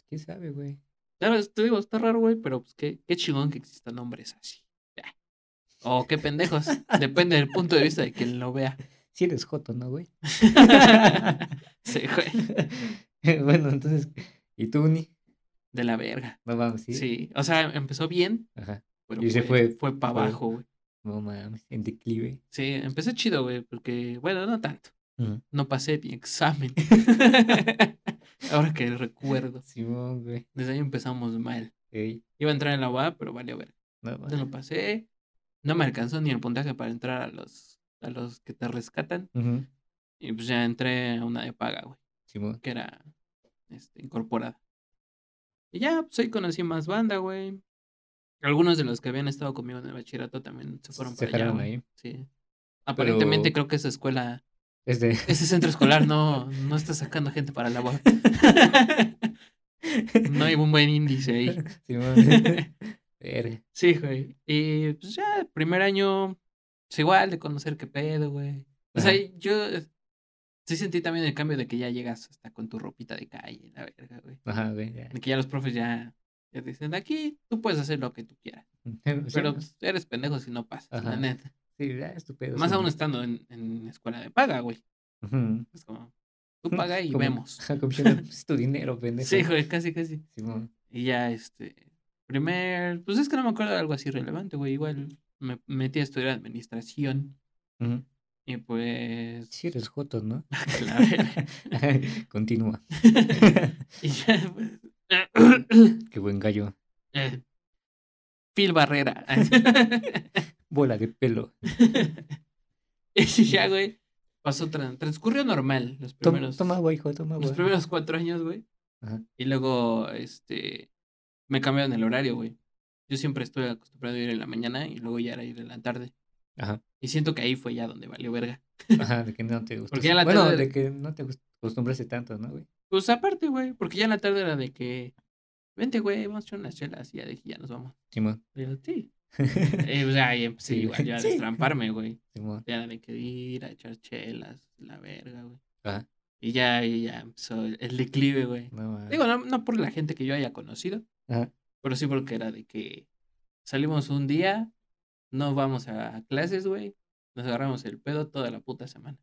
S3: ¿Quién sabe, güey?
S4: Claro, te digo, está raro, güey, pero pues qué, qué chingón que existan hombres así. O qué pendejos. Depende del punto de vista de quien lo vea.
S3: Si eres joto, ¿no, güey?
S4: sí, güey.
S3: bueno, entonces, ¿y tú, Uni?
S4: De la verga.
S3: No mames, sí.
S4: Sí. O sea, empezó bien,
S3: Ajá.
S4: pero
S3: Y se
S4: fue,
S3: fue-
S4: fue para
S3: fue-
S4: abajo, güey.
S3: No mames, en declive.
S4: Sí, empecé chido, güey, porque, bueno, no tanto. No pasé mi examen. Ahora que recuerdo.
S3: Simón, güey.
S4: Desde ahí empezamos mal.
S3: Ey,
S4: Iba a entrar en la UA, pero valió ver.
S3: no
S4: No lo pasé. No me alcanzó ni el puntaje para entrar a los, a los que te rescatan. Y pues ya entré a una de paga, güey,
S3: Simón.
S4: que era este, incorporada. Y ya, pues ahí conocí más banda, güey. Algunos de los que habían estado conmigo en el bachillerato también se fueron
S3: Se
S4: para allá.
S3: ahí.
S4: Sí. Aparentemente
S3: Pero-
S4: creo que esa escuela,
S3: Es de...
S4: ese centro escolar no, no está sacando gente para la labor. No hay un buen índice ahí.
S3: Verga.
S4: Sí, güey. Y pues ya, primer año, pues igual de conocer qué pedo, güey. O sea, yo sí sentí también el cambio de que ya llegas hasta con tu ropita de calle, la verga, güey.
S3: Ajá, güey. ya.
S4: De que ya los profes ya, ya dicen, aquí tú puedes hacer lo que tú quieras. Pero pues, eres pendejo si no pasas, la neta.
S3: Sí, ya, estúpido.
S4: Más
S3: sí.
S4: aún estando en, en escuela de paga, güey. Es como, tú paga y
S3: Como-
S4: vemos.
S3: Como diciendo, "Pues, es tu dinero, pendejo.
S4: Sí, güey, casi, casi. Y ya, este, primer, pues es que no me acuerdo de algo así relevante, güey. Igual me metí a estudiar administración y pues...
S3: Sí, eres joto, ¿no?
S4: la verga.
S3: Continúa.
S4: y ya, pues...
S3: Qué buen gallo.
S4: eh, Phil Barrera.
S3: Bola de pelo.
S4: y ya, güey, pasó, tran- transcurrió normal los primeros...
S3: toma hijo, toma
S4: los primeros cuatro años, güey.
S3: Ajá.
S4: Y luego, este, me cambiaron el horario, güey. Yo siempre estoy acostumbrado a ir en la mañana y luego ya era ir en la tarde.
S3: Ajá.
S4: Y siento que ahí fue ya donde valió verga.
S3: Ajá, de que no te gusta.
S4: Porque ya la
S3: bueno, de que no te acostumbraste tanto, ¿no, güey?
S4: Pues aparte, güey, porque ya en la tarde era de que, vente, güey, vamos a echar unas chelas. Y ya dije, ya nos vamos.
S3: Simón.
S4: Yo, sí. Y pues ya ahí empecé
S3: Sí,
S4: igual ya a
S3: sí.
S4: destramparme, güey.
S3: Simón.
S4: Ya era de que ir a echar chelas, la verga, güey.
S3: Ajá.
S4: Y ya, y ya empezó el, declive, güey.
S3: No.
S4: Digo, no, no por la gente que yo haya conocido,
S3: Ajá.
S4: Pero sí porque era de que salimos un día, no vamos a clases, güey. Nos agarramos el pedo toda la puta semana.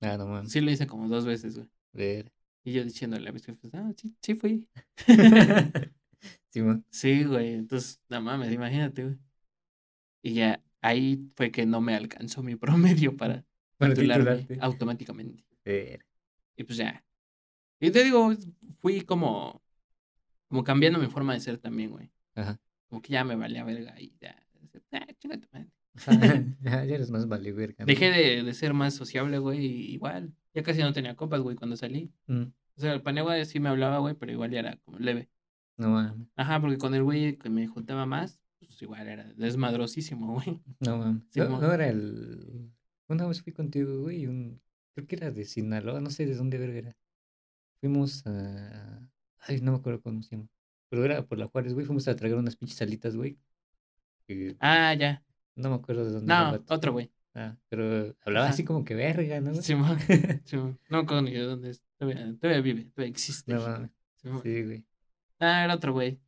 S3: Ah, no mames.
S4: Sí lo hice como dos veces, güey.
S3: Ver.
S4: Y yo diciéndole a mis jefes, ah, sí, sí fui. Sí, güey. Entonces, no mames, imagínate, güey. Y ya ahí fue que no me alcanzó mi promedio para
S3: Para
S4: titularme
S3: titularte.
S4: automáticamente.
S3: Ver.
S4: Y pues ya. Y te digo, fui como, como cambiando mi forma de ser también, güey.
S3: Ajá.
S4: Como que ya me valía verga y ya. Ah, chinga tu madre.
S3: ya ya eres más vale verga.
S4: Dejé de, de ser más sociable, güey, igual. Ya casi no tenía copas, güey, cuando salí.
S3: Mm,
S4: O sea, el panegua sí me hablaba, güey, pero igual ya era como leve.
S3: No mames.
S4: Ajá, porque con el güey que me juntaba más, pues igual era desmadrosísimo, güey.
S3: No mames.
S4: Sí,
S3: no, era el. Una vez fui contigo, güey, un. Creo que era de Sinaloa, no sé de dónde verga era. Fuimos a. Ay, no me acuerdo cómo se llama. Pero era por la Juárez, güey. Fuimos a traer unas pinches salitas, güey. que
S4: Ah, ya.
S3: No me acuerdo de dónde
S4: No, otro güey.
S3: Ah, pero hablaba
S4: Ajá.
S3: así como que verga, ¿no?
S4: Simón, Simón. No me acuerdo ni de dónde es. Todavía, todavía vive, todavía existe.
S3: No mames. Sí, güey.
S4: Ah, era otro güey.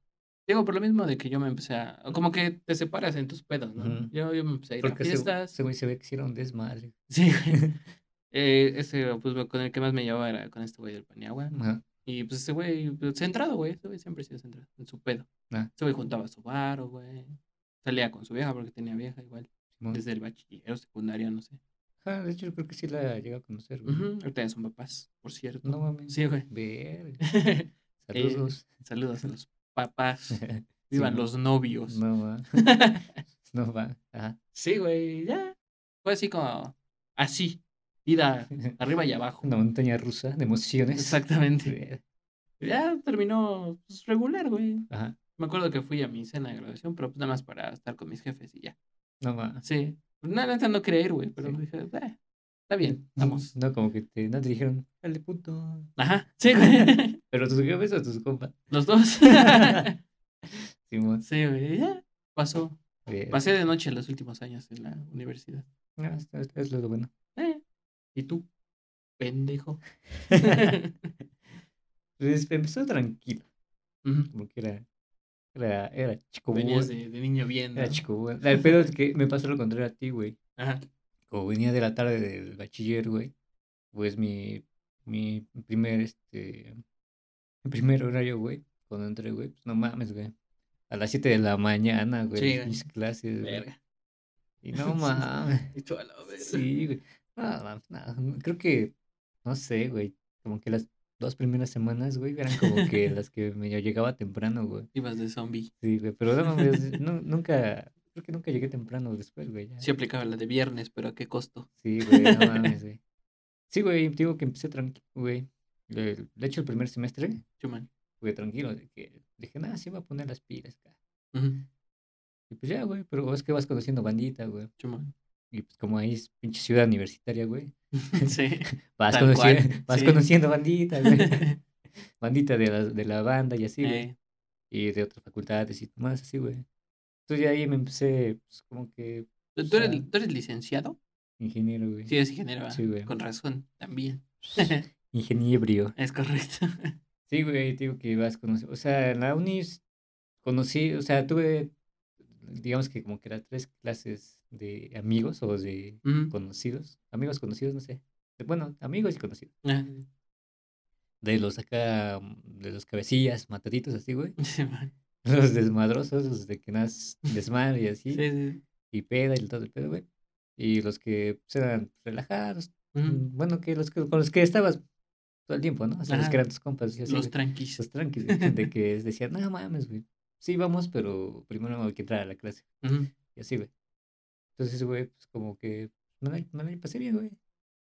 S4: Digo, por lo mismo de que yo me empecé a... Como que te separas en tus pedos, ¿no? Yo, yo me empecé a ir
S3: Porque
S4: a fiestas.
S3: ese güey se ve que hicieron desmadre.
S4: Sí, güey. Eh, ese, pues, con el que más me llevaba era con este güey del Paniagua.
S3: Ajá.
S4: Y pues ese güey, pues, centrado, güey. Ese güey siempre ha sido centrado en su pedo.
S3: Ah.
S4: Ese güey juntaba su varo, güey. Salía con su vieja porque tenía vieja igual. Desde el bachillero, secundario, no sé.
S3: Ajá, de hecho, yo creo que sí la llegué a conocer, güey.
S4: Ujú, Ahorita ya son papás, por cierto.
S3: No mames.
S4: Sí, güey.
S3: Verga. Saludos.
S4: Saludos a los papás. Vivan los novios.
S3: No va. No va. Ajá.
S4: sí, güey, ya. Fue así como. Así. Vida arriba y abajo.
S3: Una montaña rusa de emociones.
S4: Exactamente. Ya terminó pues, regular, güey.
S3: Ajá.
S4: Me acuerdo que fui a mi cena de graduación, pero pues nada más para estar con mis jefes y ya.
S3: No va.
S4: Sí. Nada, neta no ir, güey, pero
S3: Sí.
S4: dije, "Eh, está bien, vamos.
S3: No, como que te, no te dijeron, dale puto.
S4: Ajá, sí, güey.
S3: Pero tus jefes o tus compas.
S4: Los dos. Sí, güey, ya. Pasó. Pasé de noche los últimos años en la universidad.
S3: Ah, esto- esto es lo bueno.
S4: ¿Y tú? Pendejo.
S3: Pues empezó tranquilo. Como que era. Era, era chico
S4: Venías
S3: bueno.
S4: de, de niño bien. ¿no?
S3: Era chico bueno. El pedo es que me pasó lo contrario a ti, güey.
S4: Ajá.
S3: como venía de la tarde del bachiller, güey, pues mi, mi primer, este, mi primer horario, güey, cuando entré, güey, pues no mames, güey. A las 7 de la mañana, güey,
S4: Sí,
S3: mis clases, güey. Y no mames.
S4: Y tú a la verga.
S3: Sí, güey. No, mames, no, creo que, no sé, güey, como que las dos primeras semanas, güey, eran como que las que me llegaba temprano, güey.
S4: Ibas de zombie.
S3: Sí, güey, pero no nunca, creo que nunca llegué temprano después, güey. ya.
S4: Sí aplicaba la de viernes, pero ¿a qué costo?
S3: Sí, güey, no mames, güey. Sí, güey, digo que empecé tranquilo, güey. De hecho, el primer semestre
S4: Chuman.
S3: fue tranquilo, de que dije, nada, sí voy a poner las pilas, cara.
S4: Ujú.
S3: Y pues ya, güey, pero es que vas conociendo bandita, güey.
S4: Chuman.
S3: Y pues como ahí es pinche ciudad universitaria, güey.
S4: Sí.
S3: Vas,
S4: Tal
S3: conoci-
S4: cual,
S3: vas
S4: sí.
S3: conociendo bandita, güey. bandita de la, de la banda y así, güey.
S4: Eh,
S3: Y de otras facultades y más así, güey. Entonces ya ahí me empecé, pues como que
S4: ¿Tú,
S3: o
S4: eres, ¿Tú eres licenciado?
S3: ingeniero, güey.
S4: Sí, es ingeniero.
S3: Sí,
S4: ah,
S3: güey.
S4: Con razón, también.
S3: Ingeniebrio.
S4: es correcto.
S3: Sí, güey, digo que vas conociendo. O sea, en la uni s- conocí, o sea, tuve, digamos que como que eran tres clases de amigos o de conocidos. Amigos conocidos, no sé. Bueno, amigos y conocidos.
S4: Ah,
S3: De los acá, mm, de los cabecillas, mataditos así, güey.
S4: sí.
S3: Los desmadrosos, los de que nas desmadre y así.
S4: Sí, sí.
S3: Y peda y todo el pedo, güey. Y los que pues, eran relajados. Mm, Bueno, que los que, con los que estabas todo el tiempo, ¿no? O sea, los que eran tus compas así,
S4: Los tranquis.
S3: Los tranquis, güey, de que decían, no mames, güey. Sí, vamos, pero primero hay que entrar a la clase. Y así, güey. Entonces, güey, pues como que me la, me la pasé bien, güey.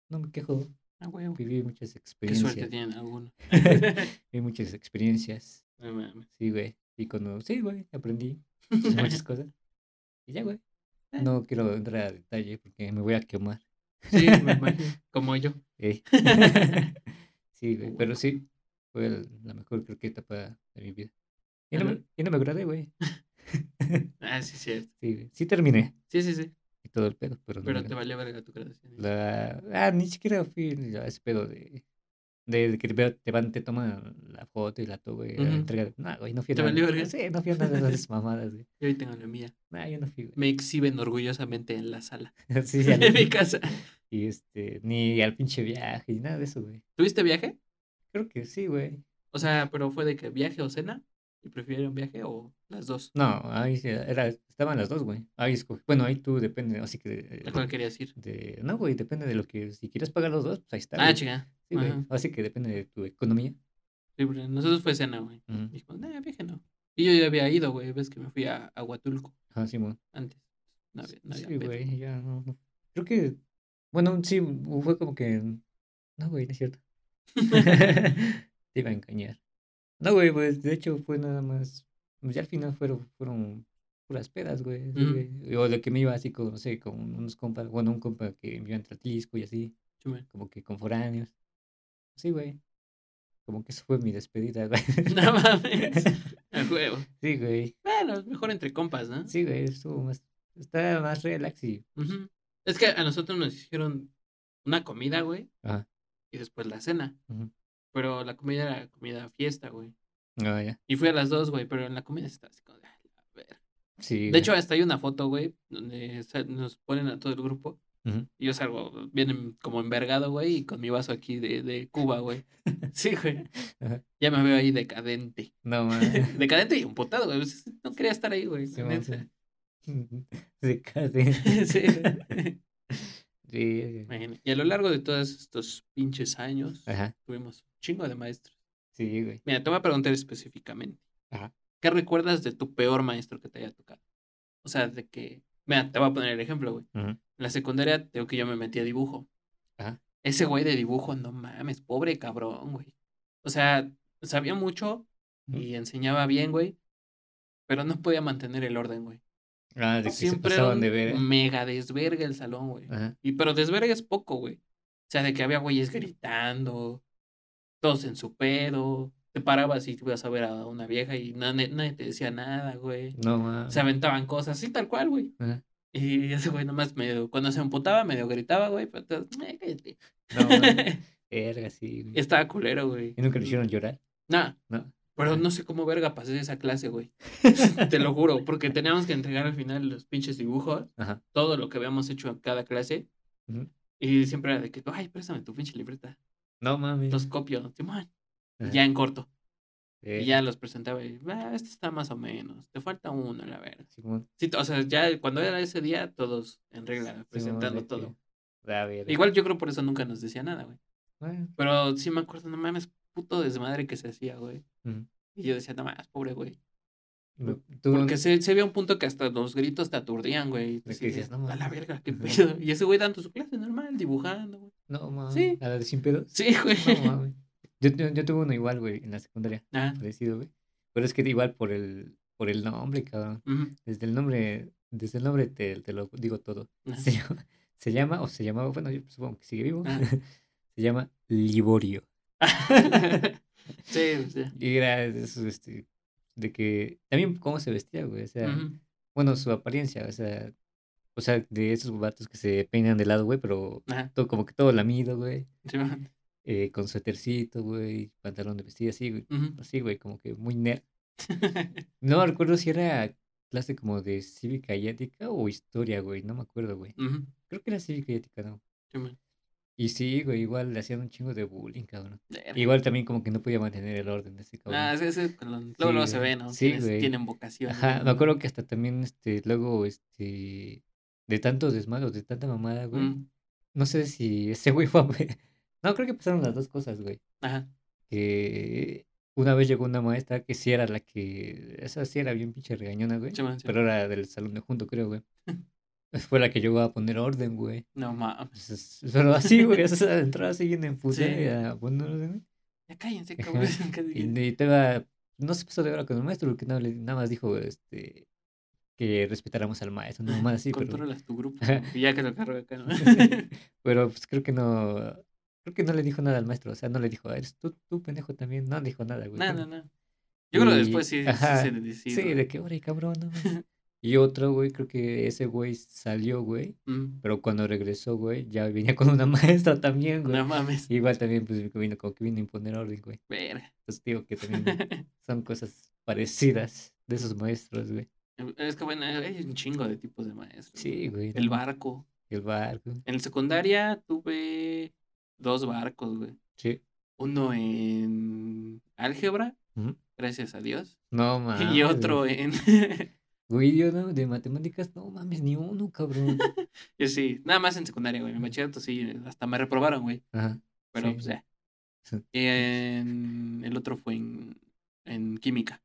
S3: No me quejo.
S4: Ah, huevo.
S3: Viví muchas
S4: Qué
S3: experiencias.
S4: suerte tienen algunos.
S3: Viví muchas experiencias.
S4: No mames.
S3: Sí, güey. Y cuando, sí, güey, aprendí muchas cosas. Y ya, güey.
S4: Eh.
S3: No quiero entrar a detalle porque me voy a quemar.
S4: Sí, me imagino. Como yo.
S3: Eh. sí, güey. Pero sí, fue el- la mejor, creo que, etapa de mi vida. Y no, me, y no me gradué, güey.
S4: Ah, sí, cierto.
S3: Sí, güey. Sí terminé
S4: Sí, sí, sí.
S3: Y todo el pedo, pero
S4: Pero te valió verga tu graduación.
S3: La... Ah, ni siquiera fui a ese pedo de, de, de que te, te van, te toman la foto y la
S4: Ujú.
S3: entrega. de- No, güey, no fui a
S4: ¿Te
S3: nada.
S4: valió verga?
S3: Sí, no fui a nada de esas mamadas, güey.
S4: Yo hoy tengo la mía.
S3: No, yo no fui, güey.
S4: Me exhiben orgullosamente en la sala.
S3: Sí, ya
S4: en mi casa.
S3: Y este, ni al pinche viaje, ni nada de eso, güey.
S4: ¿Tuviste viaje?
S3: Creo que sí, güey.
S4: O sea, pero fue de que viaje o cena. ¿Y prefirieron viaje o las dos?
S3: No, ahí sí, era, estaban las dos, güey. Ahí escogí. Bueno, ahí tú depende, así que.
S4: ¿A cuál querías ir?
S3: de- no, güey, depende de lo que. Si quieres pagar los dos, pues ahí está.
S4: Ah,
S3: güey.
S4: chica.
S3: Sí, güey. Así que depende de tu economía.
S4: Sí, pero nosotros fue cena, güey.
S3: Ujú.
S4: Dijo, nah, viaje no. Y yo ya había ido, güey. Ves que me fui a, a Huatulco
S3: Ah,
S4: antes. No había, no había
S3: Sí,
S4: pedo.
S3: güey, ya no, no. Creo que. Bueno, sí, fue como que. No, güey, no es cierto. Te iba a engañar. No, güey, pues de hecho fue nada más. pues, ya al final fueron, fueron puras pedas, güey.
S4: Mm.
S3: güey. O de que me iba así con, no sé, con unos compas. Bueno, un compa que me iba Tlatisco y así. Como que con foráneos. Sí, güey. Como que eso fue mi despedida, güey.
S4: No mames. A huevo.
S3: Sí, güey.
S4: Bueno, mejor entre compas, ¿no?
S3: Sí, güey, estuvo más. Está más relax y.
S4: Ujú. Es que a nosotros nos hicieron una comida, güey,
S3: Ajá.
S4: y después la cena.
S3: ujú.
S4: Pero la comida era comida fiesta, güey.
S3: Ah, ya.
S4: Y fui a las dos, güey, pero en la comida estaba así como de.
S3: Sí.
S4: De
S3: güey.
S4: hecho, hasta hay una foto, güey, donde nos ponen a todo el grupo.
S3: Ujú.
S4: Y yo salgo bien en- como envergado, güey, y con mi vaso aquí de, de Cuba, güey. Sí, güey. Ya me veo ahí decadente.
S3: No, mames.
S4: Decadente y emputado, güey. pues, No quería estar ahí, güey.
S3: Sí, man, case.
S4: Sí.
S3: Sí, sí.
S4: Y a lo largo de todos estos pinches años,
S3: Ajá.
S4: tuvimos un chingo de maestros.
S3: Sí, güey.
S4: Mira, te voy a preguntar específicamente.
S3: Ajá.
S4: ¿Qué recuerdas de tu peor maestro que te haya tocado? O sea, de que. Mira, te voy a poner el ejemplo, güey. En la secundaria, tengo que yo me metí a dibujo.
S3: Ajá.
S4: Ese güey de dibujo, no mames, pobre cabrón, güey. O sea, sabía mucho y enseñaba bien, güey. Pero no podía mantener el orden, güey.
S3: Ah, de que se
S4: Siempre
S3: pasaban de ver.
S4: mega desverga el salón, güey.
S3: Ajá.
S4: Y pero desverga es poco, güey. O sea, de que había güeyes gritando, todos en su pedo. Te parabas y te ibas a ver a una vieja y nadie, nadie te decía nada, güey.
S3: No, mames.
S4: Se aventaban cosas así tal cual, güey.
S3: Ajá.
S4: Y ese güey nomás medio, cuando se emputaba, medio gritaba, güey, pero "Eh, cállate".
S3: No. Verga, sí.
S4: Estaba culero, güey.
S3: ¿Y nunca le hicieron llorar?
S4: Nah,
S3: No.
S4: Pero no sé cómo verga pasé esa clase, güey. Te lo juro, porque teníamos que entregar al final los pinches dibujos,
S3: Ajá.
S4: todo lo que habíamos hecho en cada clase. Y siempre era de que, ay, préstame tu pinche libreta.
S3: No mames.
S4: Los copio, Simón. Y ya en corto.
S3: Eh,
S4: Y ya los presentaba y, ah, este está más o menos. Te falta uno, la verdad. Sí, o sea, ya cuando era ese día, todos en regla, presentando todo. Igual yo creo por eso nunca nos decía nada, güey.
S3: Bueno,
S4: Pero sí me acuerdo, no mames, puto desmadre que se hacía, güey. Y yo decía, no mames, pobre güey. Porque se, se había un punto que hasta los gritos te aturdían, güey.
S3: decías,
S4: de,
S3: "No
S4: a la
S3: mames".
S4: verga, qué pedo. Y ese güey dando su clase normal, dibujando, güey.
S3: No mames.
S4: Sí.
S3: ¿A la de sin pedos?
S4: Sí, güey.
S3: No mames. Yo, yo, yo tuve uno igual, güey, en la secundaria.
S4: Ah,
S3: Parecido, güey. Pero es que igual por el. por el nombre, cabrón. Desde el nombre, desde el nombre te, te lo digo todo.
S4: Ajá.
S3: Se llama, se llama, o se llamaba, bueno, yo supongo que sigue vivo.
S4: Ah.
S3: Se llama Liborio.
S4: sí, sí.
S3: Y era de esos, este, de que, también cómo se vestía, güey. O sea, bueno, su apariencia, o sea, o sea, de esos vatos que se peinan de lado, güey, pero
S4: Ajá.
S3: todo, como que todo lamido, güey.
S4: Sí,
S3: eh, con suétercito, güey, pantalón de vestir así, güey. Así, güey, como que muy nerd. No recuerdo si era clase como de cívica y ética o historia, güey. No me acuerdo, güey. Creo que era cívica y ética, ¿no?
S4: Sí, man.
S3: Y sí, güey, igual le hacían un chingo de bullying, cabrón.
S4: Verga.
S3: Igual también como que no podía mantener el orden de ese cabrón.
S4: Ah, luego,
S3: Sí,
S4: luego se ve, ¿no?
S3: Sí, güey.
S4: tienen vocación.
S3: Ajá,
S4: güey.
S3: me acuerdo que hasta también, este, luego, este, de tantos desmados, de tanta mamada, güey.
S4: Mm,
S3: No sé si ese güey fue No, creo que pasaron las dos cosas, güey.
S4: Ajá.
S3: Que una vez llegó una maestra que sí era la que... Esa sí era bien pinche regañona, güey.
S4: Sí, sí.
S3: Pero era del salón de junto, creo, güey. Fue la que llegó a poner orden, güey.
S4: No mames.
S3: Es- Pero así, güey, entraba así bien en puta
S4: Sí.
S3: a poner orden.
S4: Ya cállense, cabrón.
S3: Y, y te va, no se pasó de hora con el maestro, porque nada, nada más dijo este, que respetáramos al maestro, nada más así, pero,
S4: Controlas tu grupo. ¿no? Y ya que lo cargo acá, ¿no?
S3: pero pues creo que no, creo que no le dijo nada al maestro, o sea, no le dijo, eres tú, tú pendejo también, no dijo nada, güey.
S4: no, no, no. Yo creo que
S3: Y-
S4: después sí, sí se decide.
S3: Sí, de que, órale, cabrón, no mames". Y otro, güey, creo que ese güey salió, güey,
S4: Mm,
S3: pero cuando regresó, güey, ya venía con una maestra también, güey.
S4: No mames.
S3: Igual también, pues, vino, como que vino a imponer orden, güey.
S4: Verga.
S3: Entonces digo que también son cosas parecidas de esos maestros, güey.
S4: Es que bueno, hay un chingo de tipos de maestros.
S3: Sí, güey.
S4: El barco.
S3: El barco.
S4: En la secundaria tuve dos barcos, güey.
S3: Sí.
S4: Uno en álgebra, gracias a Dios.
S3: No mames.
S4: y otro en...
S3: Güey, yo no, de matemáticas, no mames, ni uno, cabrón.
S4: Yo sí, nada más en secundaria, güey. En bachillerato sí, hasta me reprobaron, güey.
S3: Ajá.
S4: Pero
S3: Sí.
S4: pues ya. Y en... el otro fue en, en química.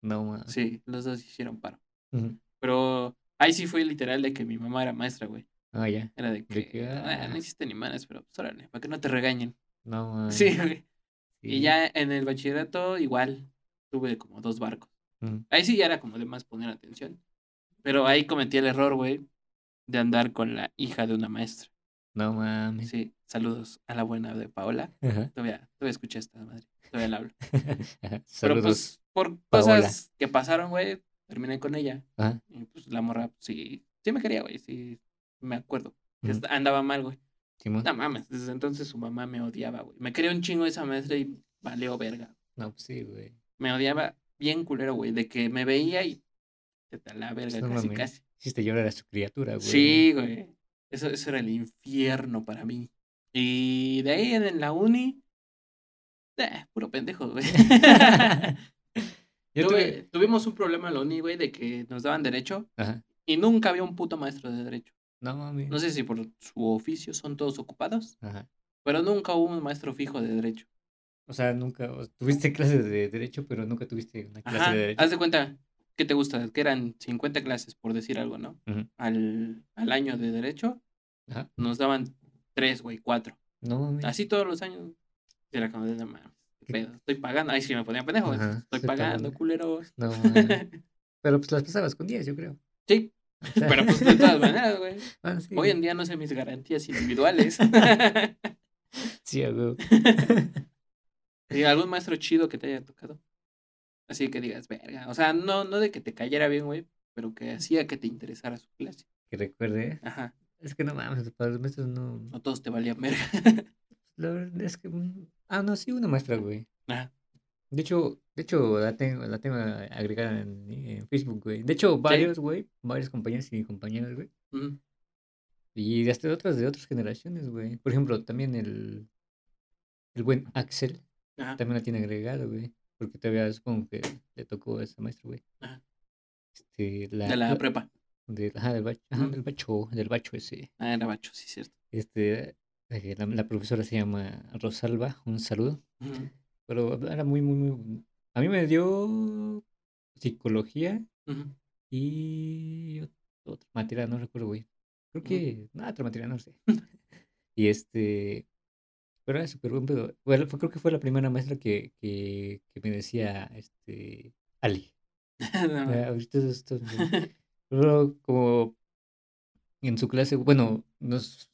S3: No mames.
S4: Sí, los dos hicieron paro. Pero ahí sí fue literal de que mi mamá era maestra, güey.
S3: Ah, ya.
S4: Era de que,
S3: De que,
S4: "Ah,
S3: ah.
S4: no hiciste ni manes, pero pues órale, para que no te regañen.
S3: No mames.
S4: Sí, güey. Y
S3: sí.
S4: ya en el bachillerato igual tuve como dos barcos.
S3: Ujú.
S4: Ahí sí ya era como de más poner atención. Pero ahí cometí el error, güey, de andar con la hija de una maestra.
S3: No mames.
S4: Sí, saludos a la buena de Paola.
S3: Ajá.
S4: Todavía, todavía escuché esta madre. Todavía la hablo. Pero pues por
S3: Paola.
S4: cosas que pasaron, güey, terminé con ella.
S3: Ajá.
S4: Y pues la morra, sí, sí me quería, güey, sí, me acuerdo.
S3: Ujú.
S4: est- andaba mal, güey. No mames, desde entonces su mamá me odiaba, güey. Me quería un chingo esa maestra y valió verga.
S3: No, pues sí, güey.
S4: Me odiaba bien culero, güey, de que me veía y se te la verga
S3: No
S4: casi, casi.
S3: Hiciste llorar a su criatura, güey.
S4: Sí, güey. Eso, eso era el infierno para mí. Y de ahí en la uni, eh, puro pendejo, güey.
S3: Yo
S4: Tuve-
S3: tuve.
S4: Tuvimos un problema en la uni, güey, de que nos daban derecho
S3: Ajá.
S4: y nunca había un puto maestro de derecho.
S3: No mames.
S4: No sé si por su oficio son todos ocupados,
S3: Ajá.
S4: pero nunca hubo un maestro fijo de derecho.
S3: O sea, nunca. o- Tuviste clases de derecho, pero nunca tuviste una clase
S4: Ajá.
S3: de derecho.
S4: Haz de cuenta, ¿qué te gusta? Que eran 50 clases, por decir algo, ¿no? Al, al año de derecho
S3: Ajá.
S4: nos daban tres, güey, cuatro.
S3: No mames.
S4: Así todos los años. Era como de, mames, Estoy pagando. Ahí sí me ponían pendejo. güey,
S3: Ajá,
S4: Estoy
S3: estoy
S4: pagando,
S3: pagando.
S4: culeros.
S3: No. Pero pues las pasabas con 10, yo creo.
S4: Sí,
S3: O sea,
S4: pero pues de todas maneras, güey.
S3: ah, sí,
S4: Hoy en día no sé mis garantías individuales.
S3: Sí, huevo.
S4: ¿Y algún maestro chido que te haya tocado? Así que digas, verga. O sea, no, no de que te cayera bien, güey, pero que hacía que te interesara su clase.
S3: Que recuerde.
S4: Ajá.
S3: Es que no mames, para los maestros no.
S4: No todos te valían verga.
S3: La verdad es que. mm, Ah, no, sí, una maestra, güey.
S4: Ajá.
S3: De hecho, de hecho, la tengo, la tengo agregada en, en Facebook, güey. De hecho, varios, güey. Varios compañeros y compañeras, güey.
S4: Ujú.
S3: Y hasta otras de otras generaciones, güey. Por ejemplo, también el. El buen Axel.
S4: Ajá.
S3: También la tiene agregado, güey. Porque todavía supongo que le tocó a esa maestra, güey.
S4: Ajá.
S3: Este, la,
S4: De la prepa.
S3: del- ajá, del bacho, ajá, del bacho, del bacho ese.
S4: Ah, era bacho, sí, cierto.
S3: Este, eh, la, la profesora se llama Rosalba, un saludo.
S4: Ujú.
S3: Pero era muy, muy, muy. A mí me dio psicología
S4: Ujú.
S3: y ot- otra materia, no recuerdo, güey. Creo que. No, otra materia, no sé. y este. Pero era súper buen pedo. Bueno, fue- creo que fue la primera maestra que, que, que me decía, este. Ali.
S4: No,
S3: Ah, ahorita esto, güey. Pero como en su clase, bueno, no, s-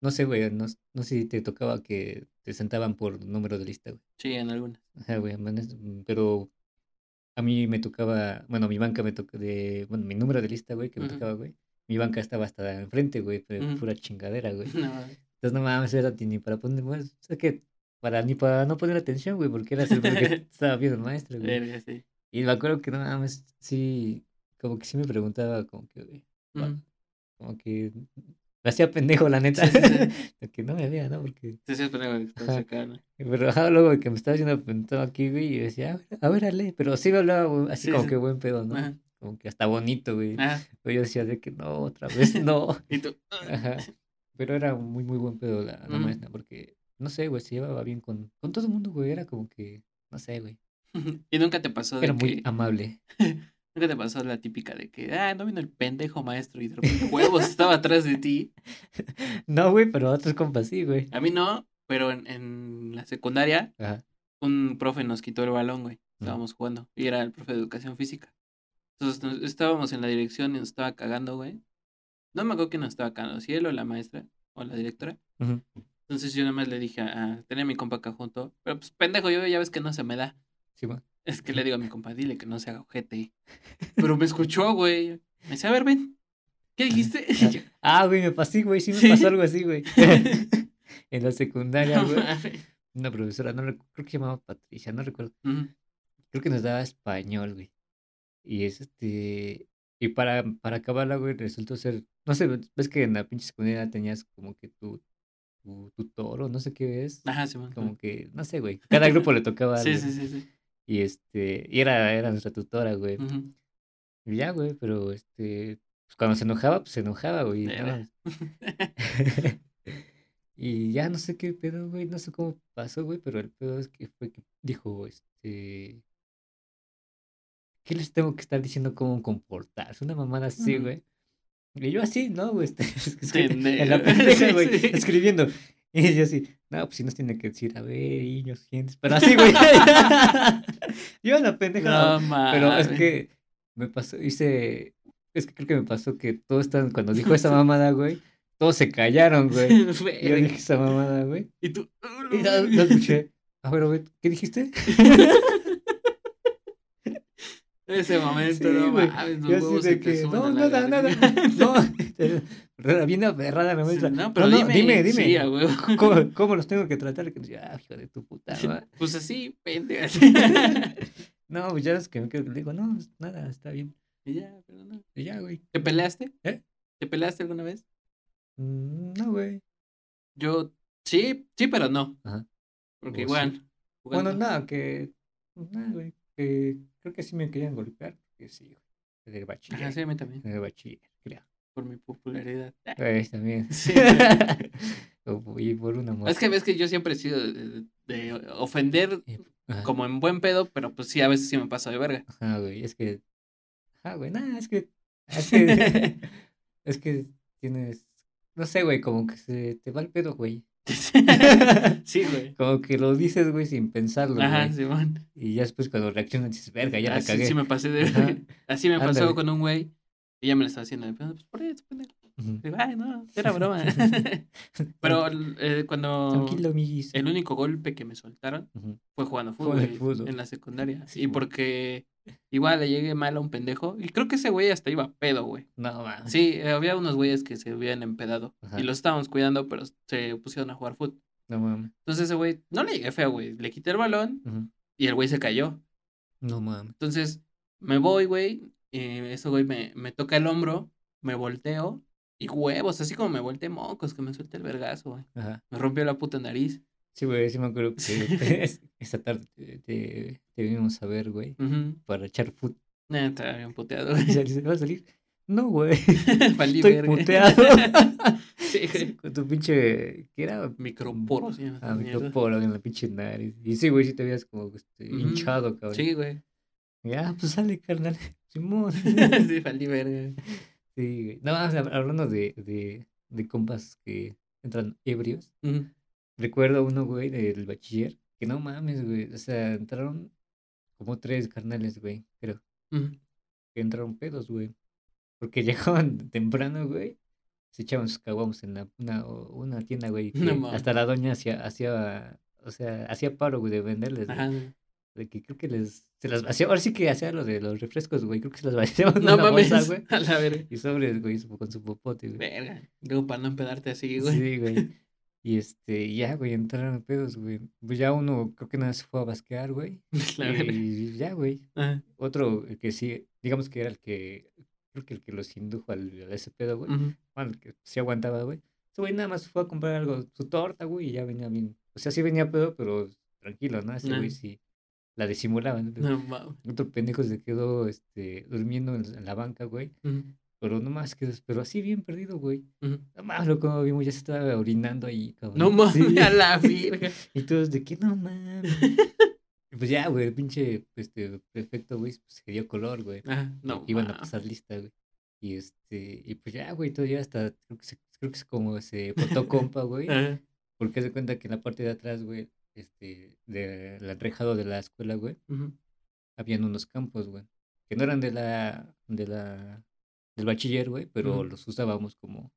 S3: no sé, güey, no, no sé si te tocaba que te sentaban por número de lista, güey.
S4: Sí, en algunas.
S3: Ajá, güey, mm, pero a mí me tocaba, bueno, mi banca me toca de, bueno, mi número de lista, güey, que me tocaba, güey. Mi banca estaba hasta enfrente, güey, pero pura chingadera, güey.
S4: No,
S3: Entonces no mames, era ni para poner, bueno, o sea que para ni para no poner atención, güey, porque era siempre que estaba viendo el maestro, güey.
S4: verga, sí.
S3: Y me acuerdo que no mames, sí, como que sí me preguntaba, como que, güey, como que me hacía pendejo, la neta,
S4: Sí,
S3: que no me vea, ¿no? Porque,
S4: Sí, sí, pendejo
S3: Ajá.
S4: acá, ¿no?
S3: pero ajá, luego de que me estaba haciendo pensado aquí, güey, y decía, a ver, a ver, Ale, pero sí me hablaba güey, así
S4: Sí,
S3: como que buen pedo, ¿no?
S4: Ajá.
S3: Como que hasta bonito, güey. Pero yo decía de que no, otra vez no.
S4: y tú.
S3: Ajá. Pero era muy, muy buen pedo la, la
S4: Ujú.
S3: maestra, porque, no sé, güey, se llevaba bien con, con todo el mundo, güey. Era como que, no sé, güey.
S4: Y nunca te pasó de
S3: Era muy amable.
S4: Nunca te pasó la típica de que, ah, no vino el pendejo maestro y de repente huevos estaba atrás de ti.
S3: No, güey, pero otros compas sí, güey.
S4: A mí no, pero en, en la secundaria,
S3: Ajá.
S4: un profe nos quitó el balón, güey. Estábamos jugando y era el profe de educación física. Entonces nos- estábamos en la dirección y nos estaba cagando, güey. No me acuerdo quién nos estaba cagando, si él o la maestra o la directora. Entonces yo nada más le dije a, tenía a mi compa acá junto, pero pues pendejo, yo ya ves que no se me da.
S3: Sí, güey.
S4: Es que le digo a mi compa, dile que no se haga ojete. Pero me escuchó, güey. Me dice, a ver, ven. ¿Qué dijiste? Y yo,
S3: Ah, güey, me pasé, güey. Sí me
S4: ¿Sí?
S3: pasó algo así, güey. en la secundaria,
S4: "No
S3: güey.
S4: mames".
S3: Una profesora, no creo que se llamaba Patricia, no recuerdo. Creo que nos daba español, güey. Y es este. Y para, para acabarla, güey, resultó ser. No sé, ves que en la pinche secundaria tenías como que tu, tu, tu toro, no sé qué es.
S4: Ajá, sí, man.
S3: Como que, no sé, güey. Cada grupo le tocaba
S4: Sí,
S3: algo.
S4: sí, sí, sí.
S3: Y este. Y era, era nuestra tutora, güey. Y ya, güey, pero este. Pues cuando se enojaba, pues se enojaba, güey. no y ya no sé qué pedo, güey. No sé cómo pasó, güey, pero el pedo es que fue que dijo, este. ¿Qué les tengo que estar diciendo cómo comportarse? Una mamada así, güey. Y yo así, ¿no, güey? Este, en la pendeja,
S4: Sí,
S3: güey,
S4: sí.
S3: escribiendo. Y yo así, no, pues si nos tiene que decir, a ver, niños, ¿quiénes? Pero así, güey. yo en la pendeja.
S4: No
S3: Pero es que me pasó, hice, es que creo que me pasó que todos están, cuando dijo esa mamada, güey, todos se callaron, güey. Yo dije esa mamada, güey.
S4: Y tú.
S3: Y no, no escuché. A ver, güey, ¿qué dijiste?
S4: Ese momento,
S3: Sí,
S4: no mames, los huevos
S3: de que, no, nada, nada, no. Bien aferrada la maestra.
S4: No, pero dime,
S3: dime, dime.
S4: Sí.
S3: ¿Cómo, cómo los tengo que tratar? Ah, hijo de tu puta. madre".
S4: Pues así, pendejo.
S3: No, pues ya es que me quedo, le digo, no, pues, nada, está bien.
S4: Y ya, pero no.
S3: Y ya, güey.
S4: ¿Te peleaste?
S3: ¿Eh?
S4: ¿Te peleaste alguna vez?
S3: Mm, No, güey.
S4: Yo, sí, sí, pero no.
S3: Ajá.
S4: Porque igual.
S3: Bueno, nada, que. Nada, güey. Que creo que sí me querían golpear. Que sí, güey. Del bachiller.
S4: Ajá, sí, a mí también.
S3: Del bachiller, creo.
S4: Por mi popularidad.
S3: Pues también.
S4: Sí.
S3: Y por una moto.
S4: Es que ves que yo siempre he sido de, de ofender
S3: Ajá.
S4: como en buen pedo, pero pues sí, a veces sí me paso de verga.
S3: Ajá, güey. Es que. Ajá, güey. Nada, es que. Es que. es que tienes. No sé, güey. Como que se te va el pedo, güey.
S4: sí, güey.
S3: Como que lo dices, güey, sin pensarlo,
S4: Ajá. Simón.
S3: Y ya después cuando reaccionas dices, verga, ya la
S4: Así
S3: cagué.
S4: sí me pasé de
S3: Ajá.
S4: Así me pasó
S3: Ándale.
S4: con un güey. Y ya me lo estaba haciendo. Pues por eso, pendejo.
S3: Ujú.
S4: Digo, Ay, no, era broma. Pero eh, cuando
S3: Tranquilo,
S4: el único golpe que me soltaron
S3: Ujú.
S4: fue jugando fútbol,
S3: fútbol.
S4: en la secundaria.
S3: Sí,
S4: y porque igual le llegué mal a un pendejo. Y creo que ese güey hasta iba pedo, güey.
S3: No, man.
S4: Sí, eh, había unos güeyes que se habían empedado.
S3: Ajá.
S4: Y los estábamos cuidando, pero se pusieron a jugar fútbol.
S3: No mames.
S4: Entonces ese güey, no le llegué feo, güey. Le quité el balón y el güey se cayó.
S3: No mames.
S4: Entonces me voy, güey. Y ese güey me, me toca el hombro, me volteo. Y huevos, así como me volteé mocos, que me suelte el vergazo, güey.
S3: Ajá.
S4: Me rompió la puta nariz.
S3: Sí, güey, sí me acuerdo que
S4: Sí.
S3: es- esa tarde te, te, te vinimos a ver, güey, para echar fut.
S4: Eh, estaba bien puteado,
S3: saliste, ¿vas a salir? No, güey. Estoy puteado.
S4: Sí,
S3: Sí,
S4: güey.
S3: con tu pinche. ¿Qué era?
S4: Microporo, sí.
S3: Ah, microporo en la pinche nariz. Y sí, güey, sí te veías como este, hinchado, cabrón.
S4: Sí, güey.
S3: Ya, pues sale, carnal. Simón.
S4: sí, valí verga.
S3: Sí, güey. No, o sea, hablando de, de, de compas que entran ebrios.
S4: Ujú.
S3: Recuerdo uno, güey, del bachiller, que no mames, güey. O sea, entraron como tres carnales, güey, creo.
S4: Ujú.
S3: que entraron pedos, güey. Porque llegaban temprano, güey. Se echaban sus caguamos en la, una, una tienda, güey.
S4: No
S3: hasta la doña hacía, hacía, o sea, hacía paro, güey, de venderles, güey.
S4: Ajá.
S3: De que creo que les, se las vaciaba, ahora sí que hacía lo de los refrescos, güey. Creo que se las vaciaban
S4: No
S3: una
S4: mames.
S3: bolsa, güey.
S4: A la verga.
S3: Y sobres, güey, con su popote, güey.
S4: Verga. Luego para no empedarte así, güey.
S3: Sí, güey. Y este, ya, güey, entraron pedos, güey. Pues ya uno, creo que nada se fue a basquear, güey.
S4: La verga.
S3: Y ya, güey.
S4: Ajá.
S3: Otro, el que sí, digamos que era el que, creo que el que los indujo al, a ese pedo, güey. Bueno, el que sí aguantaba, güey. Ese güey nada más fue a comprar algo, su torta, güey, y ya venía bien. O sea, sí venía pedo, pero tranquilo, ¿no? Ese güey sí la disimulaba, ¿no?
S4: Mames.
S3: Otro pendejo se quedó, este, durmiendo en, la banca, güey.
S4: Ujú.
S3: Pero no más que, pero así bien perdido, güey.
S4: Ujú.
S3: No más, loco, vimos, ya se estaba orinando ahí, cabrón.
S4: No mames,
S3: Sí.
S4: a la.
S3: Y todos de que no mames. Y pues ya, güey, el pinche este, prefecto, güey, pues se dio color, güey.
S4: Ah, no.
S3: Iban a pasar lista, güey. Y este, y pues ya, güey, todavía hasta, creo que, se, creo que es como se portó compa, güey.
S4: Ajá.
S3: Porque se cuenta que en la parte de atrás, güey, este, del enrejado de la escuela, güey,
S4: Ujú.
S3: habían unos campos, güey. Que no eran de la, de la, del bachiller, güey, pero los usábamos como,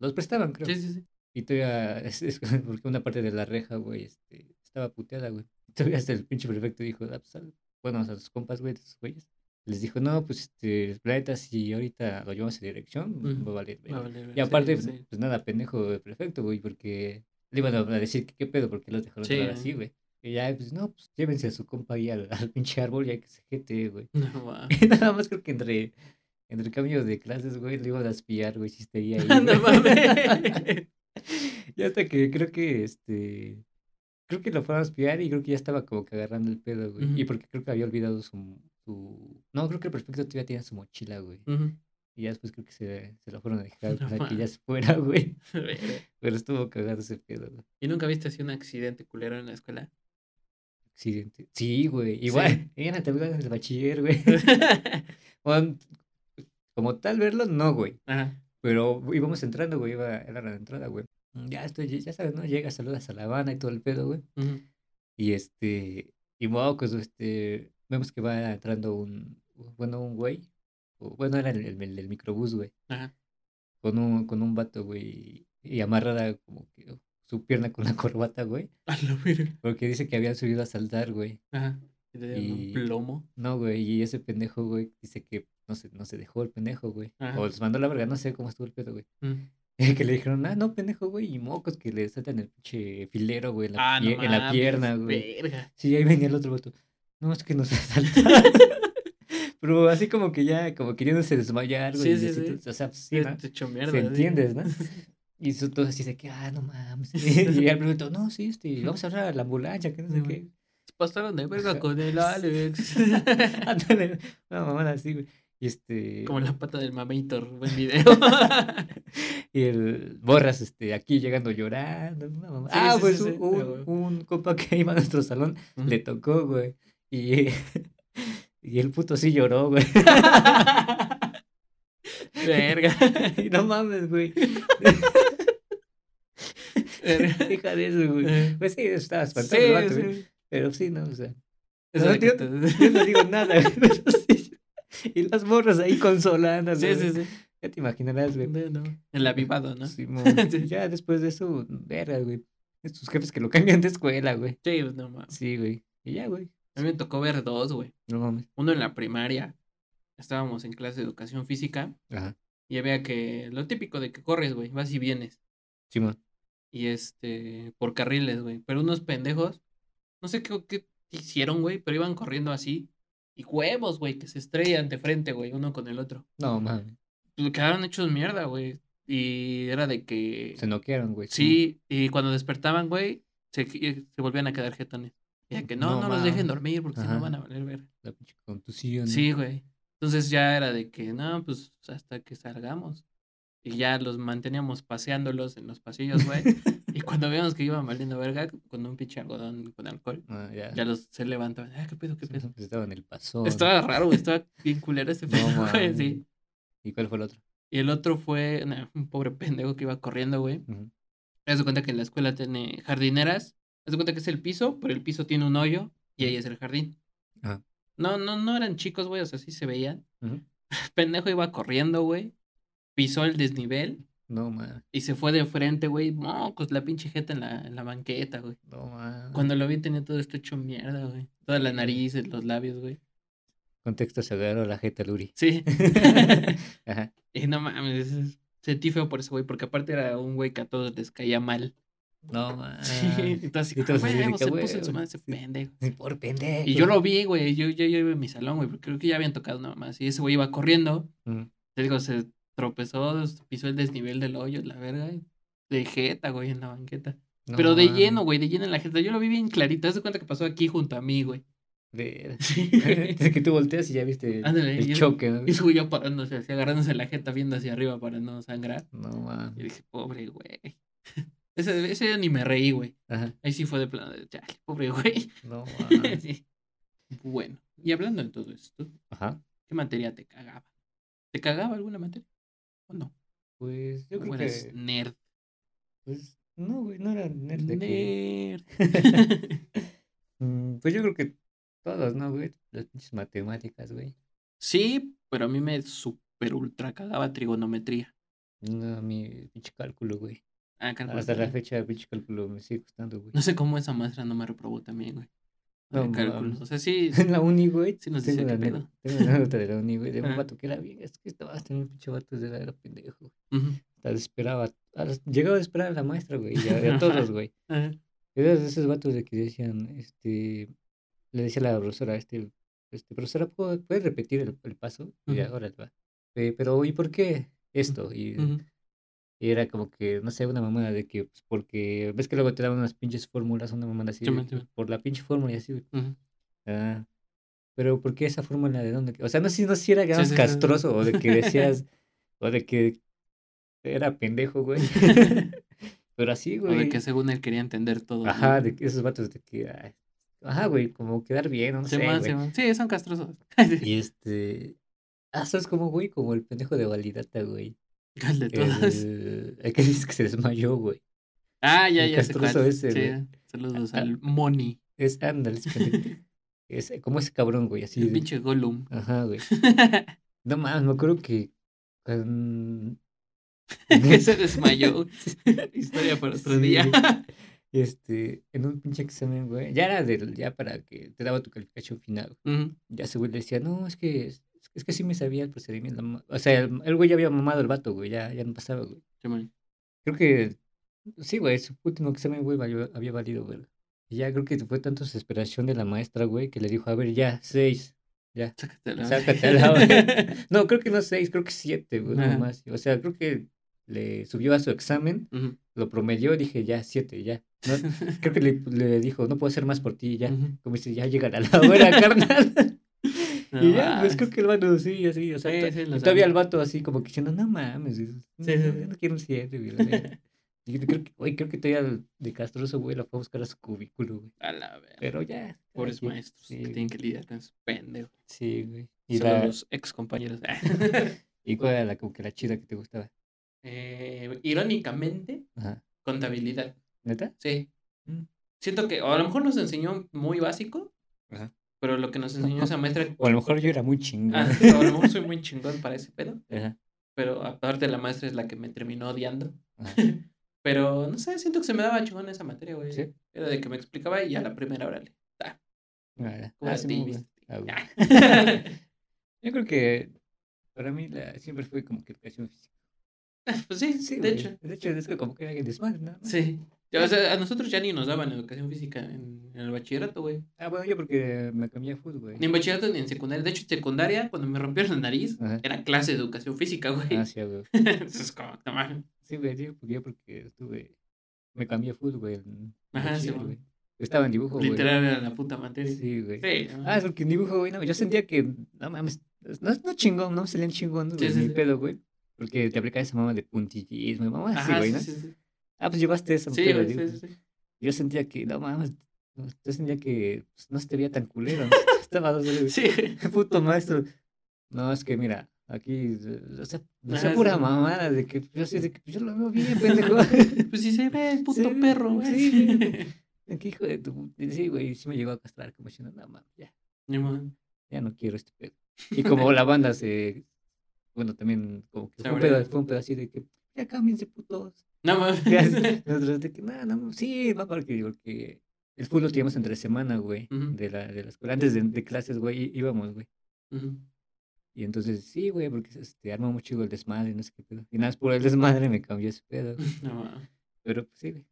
S3: los prestaban, creo.
S4: Sí, sí, sí.
S3: Y todavía, es, es porque una parte de la reja, güey, este, estaba puteada, güey. Todavía hasta el pinche prefecto dijo, ah, pues, bueno, a sus compas, güey, de esos güeyes, les dijo, no, pues, este, la neta, si ahorita lo llevamos a dirección,
S4: Ujú.
S3: va a valer,
S4: Va a
S3: verga".
S4: valer,
S3: Y aparte,
S4: sí.
S3: pues nada, pendejo el prefecto, güey, porque le iban a decir que qué pedo, porque los dejaron
S4: Sí,
S3: así, güey. Y ya, pues, no, pues, llévense a su compa ahí al, al pinche árbol y hay que se jete, güey.
S4: No.
S3: Y nada más creo que entre, entre cambios de clases, güey, le iban a espiar, güey, si estaría ahí,
S4: No mames.
S3: Y hasta que creo que este. Creo que lo fueron a espiar y creo que ya estaba como que agarrando el pedo, güey. Y porque creo que había olvidado su. su... No, creo que el prefecto todavía tenía su mochila, güey. Y ya después creo que se, se lo fueron a dejar
S4: No
S3: para que ya se fuera, güey. Pero estuvo cagado ese pedo, güey.
S4: ¿Y nunca viste así un accidente culero en la escuela?
S3: Accidente. Sí, güey. Igual. Ella te en el bachiller, güey. Bueno, como tal verlo, no, güey.
S4: Ajá.
S3: Pero íbamos entrando, güey. Iba, era la entrada, güey. Ya estoy, ya sabes, ¿no? Llegas, saludas a la Habana y todo el pedo, güey.
S4: Ujú.
S3: Y este, y mocos, este, vemos que va entrando un, bueno, un güey, bueno, era el, el, el microbús, güey,
S4: Ajá.
S3: con un, con un vato, güey, y amarrada como que su pierna con la corbata, güey,
S4: A la verga.
S3: porque dice que habían subido a saltar, güey.
S4: Ajá. Y- un plomo.
S3: No, güey, y ese pendejo, güey, dice que no se, no se dejó el pendejo, güey.
S4: Ajá.
S3: O les mandó la verga, no sé cómo estuvo el pedo, güey.
S4: Ujú.
S3: Que le dijeron, ah, no, pendejo, güey, y mocos que le saltan el pinche filero, güey, en la,
S4: Ah, no
S3: en la
S4: mames,
S3: pierna, güey.
S4: Verga.
S3: Sí, ahí venía el otro vato. No, es que nos asaltaron. Pero así como que ya, como queriéndose desmayar, güey.
S4: Sí, sí,
S3: O sea, pues, sí, ¿no?
S4: te echó mierda.
S3: Se entiendes, ¿no? Y eso todo así de que, ah, no mames. Y ya el preguntó, no, sí, este, vamos a hablar a la ambulancia, que no sé qué.
S4: Se pasaron de verga con el Alex.
S3: Ándale, una mamada así, güey. Y este.
S4: Como la pata del mamator. Buen video.
S3: Y el Borras, este, aquí llegando llorando.
S4: Sí,
S3: ah,
S4: sí,
S3: pues
S4: sí,
S3: un, un compa que iba a nuestro salón le tocó, güey. Y, y el puto sí lloró, güey.
S4: Verga.
S3: Y no mames, güey. Deja de eso, güey.
S4: Eh.
S3: Pues sí, estaba espantado el vato, güey.
S4: sí.
S3: Pero sí, no, o sea.
S4: Eso
S3: No, yo, yo no digo nada, güey, pero sí. Y las morras ahí consolando,
S4: Sí, sí, sí.
S3: Ya te imaginarás, güey.
S4: No, no. El avivado, ¿no?
S3: Simón.
S4: Sí.
S3: Ya después de eso, verga, güey. Estos jefes que lo cambian de escuela, güey.
S4: Sí, pues, no mames.
S3: Sí, güey. Y ya, güey.
S4: A mí me tocó ver dos, güey.
S3: No mames.
S4: Uno en la primaria. Estábamos en clase de educación física.
S3: Ajá.
S4: Y había que. Lo típico de que corres, güey. Vas y vienes.
S3: Simón.
S4: Y este. Por carriles, güey. Pero unos pendejos. No sé qué, qué hicieron, güey. Pero iban corriendo así. Y huevos, güey. Que se estrellan de frente, güey. Uno con el otro.
S3: No mames.
S4: Pues, Quedaron hechos mierda, güey. Y era de que.
S3: Se noquearon, güey.
S4: Sí, y cuando despertaban, güey, se, se volvían a quedar jetones. Y de que no,
S3: No
S4: no, los dejen dormir porque si no van a valer ver.
S3: La pinche contusión.
S4: Sí, güey. Entonces ya era de que, no, pues hasta que salgamos. Y ya los manteníamos paseándolos en los pasillos, güey. y cuando veíamos que iban valiendo verga con un pinche algodón con alcohol,
S3: Ah, ya.
S4: ya los se levantaban. Ah, qué pedo, qué pedo.
S3: pues estaba en el pasón.
S4: Estaba raro, güey. Estaba bien culero
S3: No
S4: pedo, güey.
S3: mames.
S4: Sí.
S3: ¿Y cuál fue el otro?
S4: Y el otro fue nah, un pobre pendejo que iba corriendo, güey.
S3: Ujú.
S4: Haz de cuenta que en la escuela tiene jardineras. Haz de cuenta que es el piso, pero el piso tiene un hoyo y ahí es el jardín.
S3: Ajá.
S4: No, no, no eran chicos, güey, o sea, sí se veían.
S3: Ujú.
S4: Pendejo iba corriendo, güey. Pisó el desnivel
S3: No, man.
S4: y se fue de frente, güey. Mocos, la pinche jeta en la, en la banqueta, güey.
S3: No, man.
S4: Cuando lo vi tenía todo esto hecho mierda, güey. Toda la nariz, los labios, güey.
S3: Contexto se agarró la jeta Luri.
S4: Sí.
S3: Ajá.
S4: y no mames, es- sentí feo por ese güey, porque aparte era un güey que a todos les caía mal.
S3: No, man.
S4: Sí, y todo así,
S3: Y todos así de
S4: "Huevo,
S3: que,
S4: se puso en su madre ese pendejo.
S3: Por pendejo.
S4: Y yo lo vi, güey. Yo, yo, yo iba en mi salón, güey, porque creo que ya habían tocado nada más. Y ese güey iba corriendo.
S3: Ujú.
S4: Te digo, se tropezó, pisó el desnivel del hoyo, la verga. De jeta, güey, en la banqueta.
S3: No,
S4: Pero de
S3: man.
S4: lleno, güey, de lleno en la jeta. Yo lo vi bien clarito. Haz de cuenta que pasó aquí junto a mí, güey.
S3: De...
S4: Sí.
S3: Es que tú volteas y ya viste
S4: Ándale,
S3: el
S4: y
S3: choque, ¿no?
S4: Y ya parándose así, agarrándose la jeta, viendo hacia arriba para no sangrar.
S3: No, man.
S4: Y dije, pobre güey. Ese, ese día ni me reí, güey.
S3: Ajá.
S4: Ahí sí fue de plano de, chale, pobre güey.
S3: No, man.
S4: Sí. Bueno, y hablando de todo esto,
S3: Ajá.
S4: ¿qué materia te cagaba? ¿Te cagaba alguna materia? ¿O no?
S3: Pues yo
S4: ¿O
S3: creo que.
S4: nerd?
S3: Pues no, güey, no era nerd de
S4: Nerd.
S3: Mm, Pues yo creo que todos, ¿no, güey? Las pinches matemáticas, güey.
S4: sí, pero a mí me super ultra cagaba trigonometría.
S3: No, a mi pinche cálculo, güey.
S4: Ah, cálculo
S3: Hasta la fecha, pinche cálculo me sigue gustando, güey.
S4: No sé cómo esa maestra no me reprobó también, güey.
S3: No
S4: No, cálculo.
S3: mames.
S4: O sea, sí.
S3: En la uni, güey.
S4: Sí nos
S3: una
S4: qué pedo.
S3: Tengo una nota de la uni, güey, de un vato que era bien. Es que estaba también pinche vato de la era pendejo. Hasta esperaba. Llegaba a esperar a la maestra, güey. Y a, todos, güey. Era de esos vatos de que decían, este. Le decía a la profesora, este. Este, profesora, ¿puedo- ¿puedes repetir el, el paso? Y ahora va. "Eh, pero, ¿y por qué esto? Y. y era como que, no sé, una mamada de que, pues, porque ves que luego te daban unas pinches fórmulas, una mamada así,
S4: Sí,
S3: de
S4: sí,
S3: por la pinche fórmula y así, güey. Ah, pero ¿por qué esa fórmula de dónde? O sea, no sé si no si era
S4: Sí,
S3: castroso o de que decías, o de que era pendejo, güey. Pero así,
S4: O de
S3: güey.
S4: que según él quería entender todo. ¿no?
S3: Ajá, de que esos vatos de que, ay, ajá, güey, como quedar bien, no
S4: Sí,
S3: sé,
S4: man,
S3: güey.
S4: Sí, son castrosos.
S3: Y este, ah, ¿sabes cómo, güey? Como el pendejo de Validata, güey.
S4: ¿Cuál de todas?
S3: El, el que dice que se desmayó, güey.
S4: Ah, ya,
S3: el
S4: ya
S3: castroso ese,
S4: Sí, saludos
S3: Ah,
S4: al Moni,
S3: Es, ándale, es como ese cabrón, güey, así.
S4: el
S3: de-
S4: pinche Gollum.
S3: Ajá, güey. No mames, me acuerdo que. con-
S4: que se desmayó. Historia para otro
S3: Sí,
S4: día.
S3: Este, en un pinche examen, güey. Ya era del, ya para que te daba tu calificación final. Ya ese güey le decía, no, es que, es, que sí me sabía el procedimiento. O sea, el, el güey ya había mamado el vato, güey, ya, ya no pasaba, güey.
S4: Sí.
S3: Creo que, sí, güey, su último examen, güey, había valido, güey. Y ya creo que fue tanto desesperación de la maestra, güey, que le dijo, a ver, ya, seis, ya.
S4: Sácatela.
S3: Sácatela, güey. No, creo que no seis, creo que siete, güey,
S4: Ajá.
S3: no más. O sea, creo que le subió a su examen,
S4: Ujú.
S3: lo promedió, dije, ya, siete, ya. No, creo que le, le dijo, no puedo hacer más por ti, ya. Como dice, ya llegará la hora, carnal.
S4: No
S3: y ya, pues creo que el vato, sí, así, o sea,
S4: Sí,
S3: to-
S4: sí, lo
S3: y todavía el vato así como que diciendo, no mames, no,
S4: Sí, sí,
S3: no, no quiero un siete, güey. la neta". Y yo creo que, oye, creo que todavía de castroso, güey, la fue a buscar a su cubículo, güey.
S4: A la verga.
S3: Pero ya.
S4: Pobres maestros que
S3: güey.
S4: tienen que lidiar con esos pendejos.
S3: Sí, güey. Y, la,
S4: los ex compañeros.
S3: ¿Y cuál era la, como que la chida que te gustaba?
S4: Eh, irónicamente,
S3: Ajá.
S4: contabilidad.
S3: ¿Neta?
S4: Sí.
S3: Mm.
S4: Siento que, o a lo mejor nos enseñó muy básico,
S3: Ajá.
S4: Pero lo que nos enseñó esa maestra.
S3: O a lo mejor yo era muy chingón.
S4: Ah, o a lo mejor soy muy chingón para ese pedo,
S3: Ajá.
S4: pero aparte la maestra es la que me terminó odiando.
S3: Ajá.
S4: Pero no sé, siento que se me daba chingón esa materia, güey.
S3: ¿Sí?
S4: Era de que me explicaba y a la primera hora le. Ah,
S3: Ah,
S4: ¿cómo
S3: ah, sí. Ah. Yo creo que para mí la, siempre fue como que educación física.
S4: pues sí,
S3: Sí,
S4: de
S3: güey.
S4: hecho.
S3: De hecho, es que como que era desmadre, ¿no?
S4: Sí. Ya, o sea, a nosotros ya ni nos daban educación física en, en el bachillerato, güey.
S3: Ah, bueno, yo porque me cambié a fútbol, güey.
S4: Ni en bachillerato ni en secundaria. De hecho, en secundaria, cuando me rompieron la nariz,
S3: Ajá.
S4: era clase de educación física, güey.
S3: Ah, sí, güey.
S4: Entonces, como, no.
S3: Sí, güey, digo, porque yo porque estuve, me cambié a fútbol, güey.
S4: Ajá, sí, güey.
S3: Estaba en dibujo, güey.
S4: Literal era la puta materia.
S3: Sí, güey.
S4: Sí, ¿no?
S3: Ah, es porque en dibujo, güey, no, yo sentía que, no mames, no, no chingón, no me salían chingón, güey,
S4: sí,
S3: ni
S4: sí.
S3: pedo, güey. Porque te aplicaba esa mamá de puntillismo mamá así, güey,
S4: sí,
S3: ¿no?
S4: sí, sí.
S3: Ah, pues llevaste eso,
S4: Sí,
S3: pedo,
S4: güey,
S3: digo,
S4: sí, sí, sí.
S3: Yo sentía que, no mames, no, yo sentía que pues, no se te veía tan culero. ¿no? Estaba, o sea,
S4: Sí,
S3: puto maestro. No, es que mira, aquí, o sea, o sea
S4: Ajá,
S3: pura
S4: sí.
S3: mamada de que yo, sé de que yo lo veo bien, pendejo.
S4: Pues sí se ve puto
S3: Sí,
S4: perro, güey.
S3: sí, ¿Qué hijo de tu... Sí, güey, sí me llegó a castrar como diciendo, no mames, ya. Ya no quiero este pedo. Y como la banda se, bueno, también como que fue un, pedo, fue un pedo así de que, ya cámbiense putos.
S4: No mames.
S3: Nosotros de que, no, no, sí, va porque, porque el fútbol lo teníamos entre semana, güey, de, la, de la escuela. Antes de, de clases, güey, íbamos, güey. Y entonces, sí, güey, porque este, arma mucho el desmadre, no sé qué pedo. Y nada más por el desmadre me cambió ese pedo. güey.
S4: No.
S3: Pero pues sí, güey.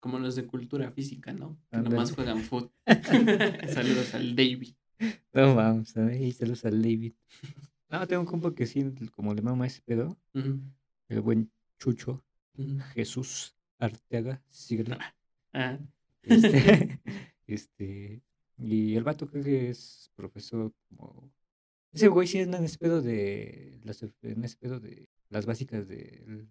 S4: Como los de cultura física, ¿no? Que nomás juegan fútbol. Saludos al David.
S3: No vamos, ahí saludos al David. No, tengo un compa que sí, como le mama ese pedo,
S4: Ujú,
S3: el buen Chucho. Jesús Arteaga, síguele.
S4: Ah,
S3: Este, este, y el vato creo que es profesor como... Ese güey sí anda en ese pedo de... Las, en ese pedo de las básicas de,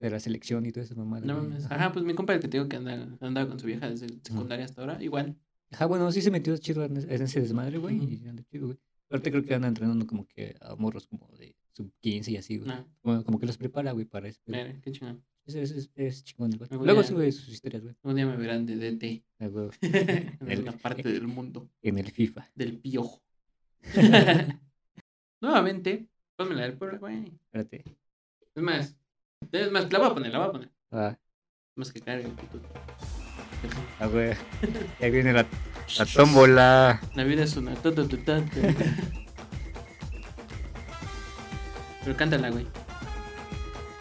S3: de la selección y toda esa mamada.
S4: no mames.
S3: Ajá.
S4: Pues mi compa el que te digo que anda, anda con su vieja desde secundaria hasta ahora, igual.
S3: Ajá, bueno, sí se metió chido en ese desmadre, güey,
S4: Ujú.
S3: y anda chido, güey. Ahorita creo que anda entrenando como que a morros como de sub 15 y así, güey.
S4: No,
S3: Bueno, como que los prepara, güey, para eso.
S4: mira, qué chingón.
S3: Es, es, es, es chingón el.
S4: Algún
S3: Luego sube sus historias, güey.
S4: Un día me verán de DT
S3: a huevo.
S4: en alguna parte del mundo
S3: En el FIFA.
S4: del piojo. Nuevamente, ponme la del pueblo, güey.
S3: Espérate.
S4: Es más, es más, la voy a poner, la voy a poner.
S3: Ah,
S4: Más que cargue el puto.
S3: ah, güey. Ya viene la, la tómbola.
S4: La vida es una. Pero cántala, güey.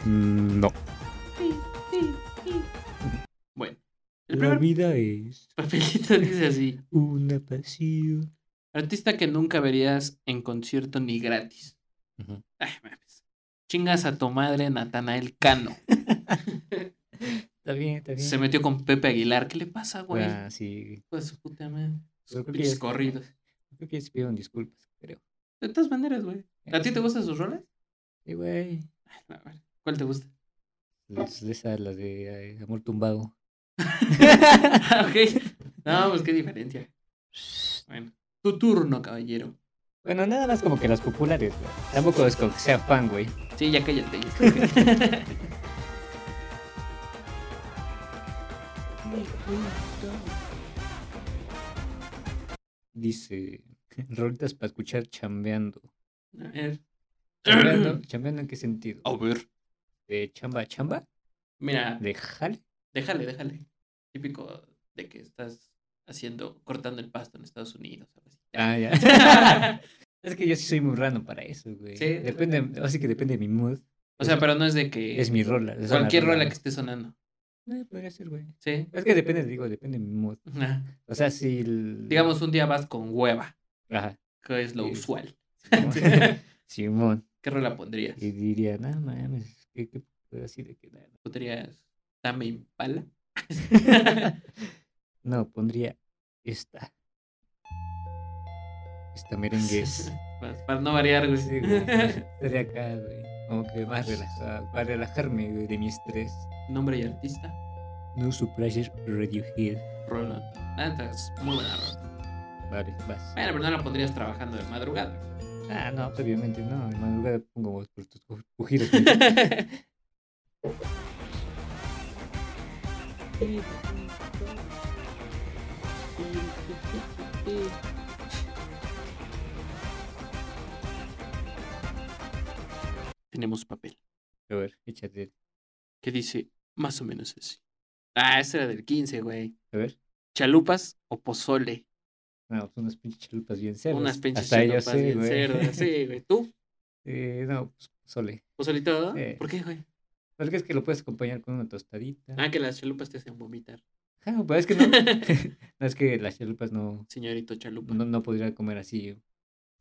S3: Mm, no.
S4: Bueno, el
S3: La
S4: primer
S3: vida es
S4: papelito dice así:
S3: una pasión.
S4: Artista que nunca verías en concierto ni gratis.
S3: Ujú.
S4: Ay, mames. Chingas a tu madre, Natanael Cano.
S3: Está bien, está bien.
S4: Se metió con Pepe Aguilar. ¿Qué le pasa, güey?
S3: Ah, sí.
S4: Pues su puta madre. Sus
S3: creo que
S4: pinches
S3: ya-
S4: corridos.
S3: Creo que ya se pidieron disculpas, creo.
S4: De todas maneras, güey. ¿A ti te gustan sus roles?
S3: Sí, güey.
S4: ¿Cuál te gusta?
S3: Las la de eh, Amor Tumbado.
S4: Ah, ok. No, pues qué diferencia. Bueno, tu turno, caballero.
S3: Bueno, nada más como que las populares, güey. Tampoco es como que sea fan, güey.
S4: Sí, ya cállate. ya.
S3: Dice, rolitas para escuchar chambeando.
S4: A ver.
S3: ¿Chambeando, ¿Chambeando en qué sentido?
S4: A ver.
S3: ¿De chamba a chamba?
S4: Mira,
S3: ¿De jale?
S4: déjale, déjale. Típico de que estás haciendo, cortando el pasto en Estados Unidos. algo así.
S3: Ah, ya. es que yo sí soy muy random para eso, güey.
S4: Sí.
S3: Depende, así que depende de mi mood.
S4: O sea, pero no es de que.
S3: Es mi rola.
S4: Cualquier rola que esté sonando.
S3: Eh, podría ser, güey.
S4: Sí.
S3: Es que depende, digo, depende de mi mood.
S4: Ajá.
S3: O sea, si... el-
S4: Digamos, un día vas con hueva,
S3: Ajá.
S4: que es lo
S3: Sí.
S4: usual.
S3: Simón. Simón.
S4: ¿Qué rola pondrías?
S3: Y diría, no mames, ¿qué, qué así de que nada?
S4: ¿Pondrías Tame Impala?
S3: No, pondría esta. Esta merengue
S4: para, para no variar, güey.
S3: Sí, güey. Estaría acá, güey. Como que más relajado, para relajarme, güey, de mi estrés.
S4: Nombre y artista.
S3: No surprises Radiohead.
S4: Rola. Neta, es muy buena rola.
S3: Vale, vas.
S4: Bueno, pero no la pondrías trabajando de madrugada.
S3: Ah, no, pues, obviamente no. En madrugada pongo voz por tus pu- pujidos.
S4: Tenemos papel.
S3: A ver, échate.
S4: Que dice más o menos así. Ah, ese era del 15, güey.
S3: A ver.
S4: ¿Chalupas o pozole?
S3: No, pues unas pinches chalupas bien cerdas.
S4: Unas pinches
S3: Hasta
S4: chalupas
S3: sí,
S4: bien
S3: güey.
S4: cerdas. Sí, güey. ¿Tú?
S3: Eh, no, pues sole.
S4: ¿Pozolito?
S3: Sí.
S4: ¿Por qué, güey?
S3: Porque es que lo puedes acompañar con una tostadita.
S4: Ah, que las chalupas te hacen vomitar.
S3: Ah, pero es que no. no, es que las chalupas no,
S4: Señorito chalupa.
S3: no, no podría comer así. Es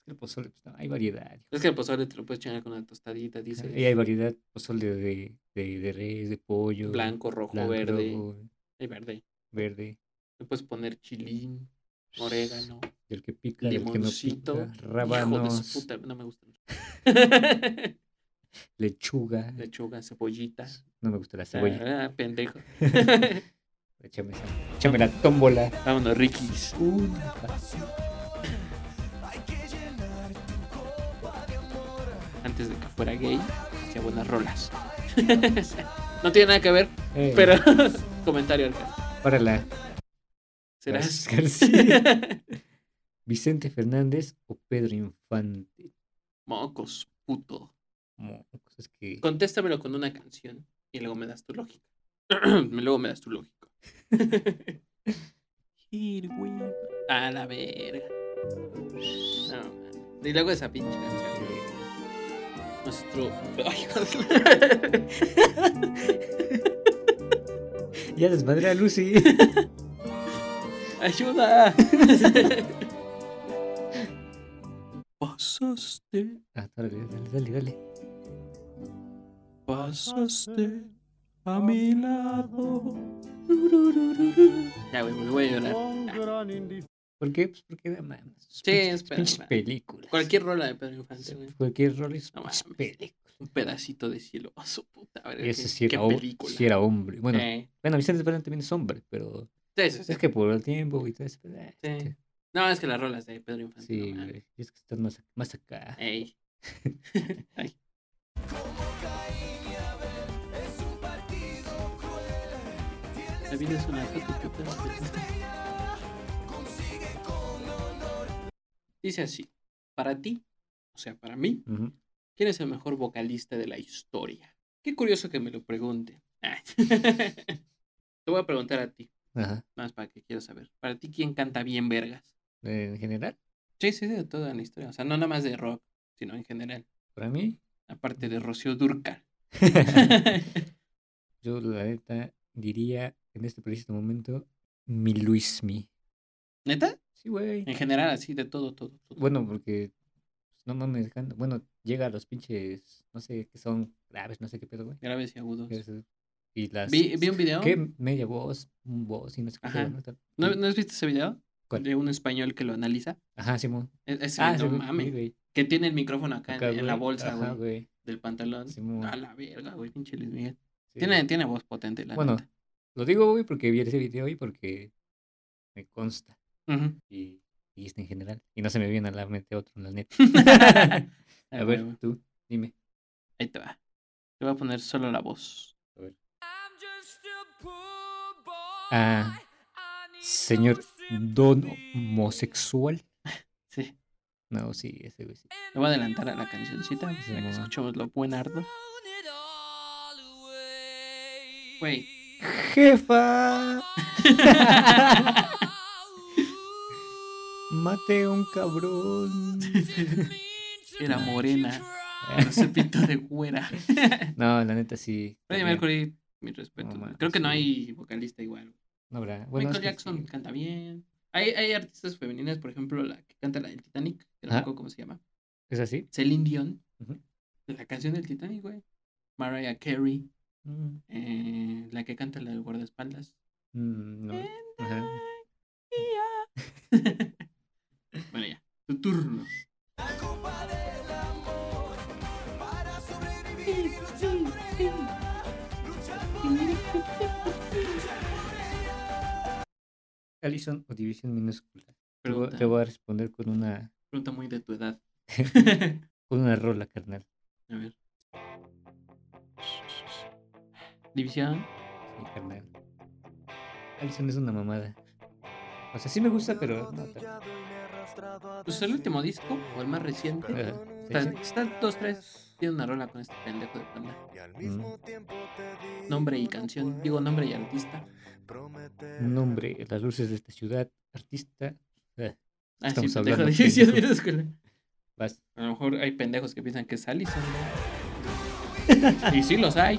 S3: que el pozole, pues no, hay variedad.
S4: Es que el pozole te lo puedes echar con una tostadita, dice.
S3: Y hay variedad, pozole de, de, de res, de pollo.
S4: Blanco, rojo,
S3: blanco,
S4: verde.
S3: rojo,
S4: Hay verde.
S3: verde.
S4: Le puedes poner chilín, orégano,
S3: Del que pica, del que no
S4: limoncito.
S3: pica.
S4: Hijo de su
S3: Rábanos,
S4: puta, no me gustan.
S3: lechuga.
S4: Lechuga, cebollitas.
S3: No me gusta la cebolla.
S4: Ah, pendejo.
S3: Échame, esa- échame la tómbola.
S4: Vámonos, Rikis.
S3: Una pasión.
S4: Antes de que fuera gay, hacía buenas rolas. no tiene nada que ver,
S3: Eh,
S4: pero comentario al caso.
S3: Párala.
S4: ¿Serás?
S3: García. ¿Vicente Fernández o Pedro Infante?
S4: Mocos, puto.
S3: Como cosas que.
S4: Contéstamelo con una canción y luego me das tu lógica. luego me das tu lógica. Here we go. A la verga. No, y luego esa pinche canción. Nuestro. Ay.
S3: Ya desmadré a Lucy.
S4: ¡Ayuda! Pasaste,
S3: ah, dale, dale, dale, dale.
S4: pasaste a mi lado. Ya, güey, me voy a llorar.
S3: ¿Por qué? Pues porque, mames. sus
S4: Sí,
S3: pinches-
S4: espera,
S3: pinches
S4: espera.
S3: películas.
S4: Cualquier rola de Pedro Infante, güey.
S3: Cualquier rol es
S4: No
S3: película.
S4: Un pedacito de cielo. A su puta, verga,
S3: Y ese
S4: qué-
S3: sí
S4: qué
S3: era, hom-
S4: película.
S3: sí era hombre. Bueno,
S4: Eh,
S3: bueno, Vicente Fernández también es hombre, pero
S4: sí, sí, sí.
S3: es que por el tiempo y todo eso. pues, eh,
S4: Sí. No, es que las rolas de Pedro Infante.
S3: Sí,
S4: no
S3: güey. Es que están más, más acá.
S4: Ey. Ay. La vida es una. Dice así, para ti, o sea, para mí. ¿quién es el mejor vocalista de la historia? Qué curioso que me lo pregunte. Te voy a preguntar a ti,
S3: Ajá.
S4: más para que quiero saber. Para ti, ¿quién canta bien vergas?
S3: En general,
S4: Sí, sí, de toda la historia. O sea, no nada más de rock, sino en general.
S3: para mí,
S4: Aparte de Rocío Durcal.
S3: yo la neta diría en este preciso momento mi Luismi.
S4: ¿Neta?
S3: Sí, güey.
S4: En general, así, de todo, todo. todo.
S3: Bueno, porque pues, no mames, bueno, llega a los pinches, no sé qué son, graves, no sé qué pedo, güey.
S4: Graves y agudos.
S3: Que es- Y las
S4: Vi, vi un video.
S3: ¿Qué? Media voz, un voz y no sé qué
S4: Ajá.
S3: ¿no?
S4: ¿No,
S3: y-
S4: ¿No has visto ese video?
S3: ¿Cuál?
S4: De un español que lo analiza.
S3: Ajá, Simón.
S4: E- Ese
S3: Ah, sí,
S4: mames.
S3: sí, güey.
S4: Que tiene el micrófono acá, en-
S3: Acá,
S4: en, la bolsa,
S3: Ajá,
S4: güey.
S3: güey.
S4: Del pantalón.
S3: Simón.
S4: A la verga, güey, pinche Luis Miguel.
S3: Sí,
S4: Tiene, tiene voz potente, la
S3: Bueno,
S4: neta.
S3: lo digo, güey, porque vi ese video y porque me consta. Y, y este en general. Y no se me viene a la mente otro, la neta.
S4: Ah,
S3: a ver,
S4: huevo.
S3: tú, dime.
S4: Ahí te va. Te voy a poner solo la voz.
S3: Ah, señor don homosexual.
S4: Sí.
S3: No, sí, ese güey sí.
S4: Le voy a adelantar a la cancioncita para que escuchemos lo buenardo. Güey.
S3: Jefa, mate a un cabrón.
S4: Era morena. Pero se pintó de güera.
S3: No, la neta sí.
S4: Freddie. Mercury, mi respeto.
S3: No mames,
S4: Creo que no hay vocalista igual.
S3: No habrá. Bueno,
S4: Michael Jackson
S3: sí.
S4: canta bien. Hay, hay artistas femeninas, por ejemplo, la que canta la del Titanic, que no me
S3: Ajá.
S4: acuerdo cómo se llama.
S3: ¿Es así?
S4: Celine Dion. La canción del Titanic, güey. Mariah Carey.
S3: Mm,
S4: eh, la que canta la del guardaespaldas.
S3: mm, no. Ajá.
S4: bueno, ya. Tu turno.
S3: Allison o división minúscula. Te voy,
S4: Pregunta,
S3: te voy a responder con una,
S4: pregunta muy de tu edad.
S3: con una rola, carnal.
S4: A ver. División.
S3: Sí, carnal. Allison es una mamada. O sea, sí me gusta, pero no tanto.
S4: Pues el último disco, o el más reciente.
S3: Ajá, sí,
S4: Está,
S3: sí.
S4: está dos, tres. Tiene una rola con este pendejo de panda.
S3: Mm.
S4: Nombre y canción. Digo nombre y artista.
S3: Nombre, las luces de esta ciudad, artista. eh,
S4: Ah,
S3: Estamos
S4: sí,
S3: hablando,
S4: de
S3: vas.
S4: A lo mejor hay pendejos que piensan que es Allison, ¿no? y sí los hay.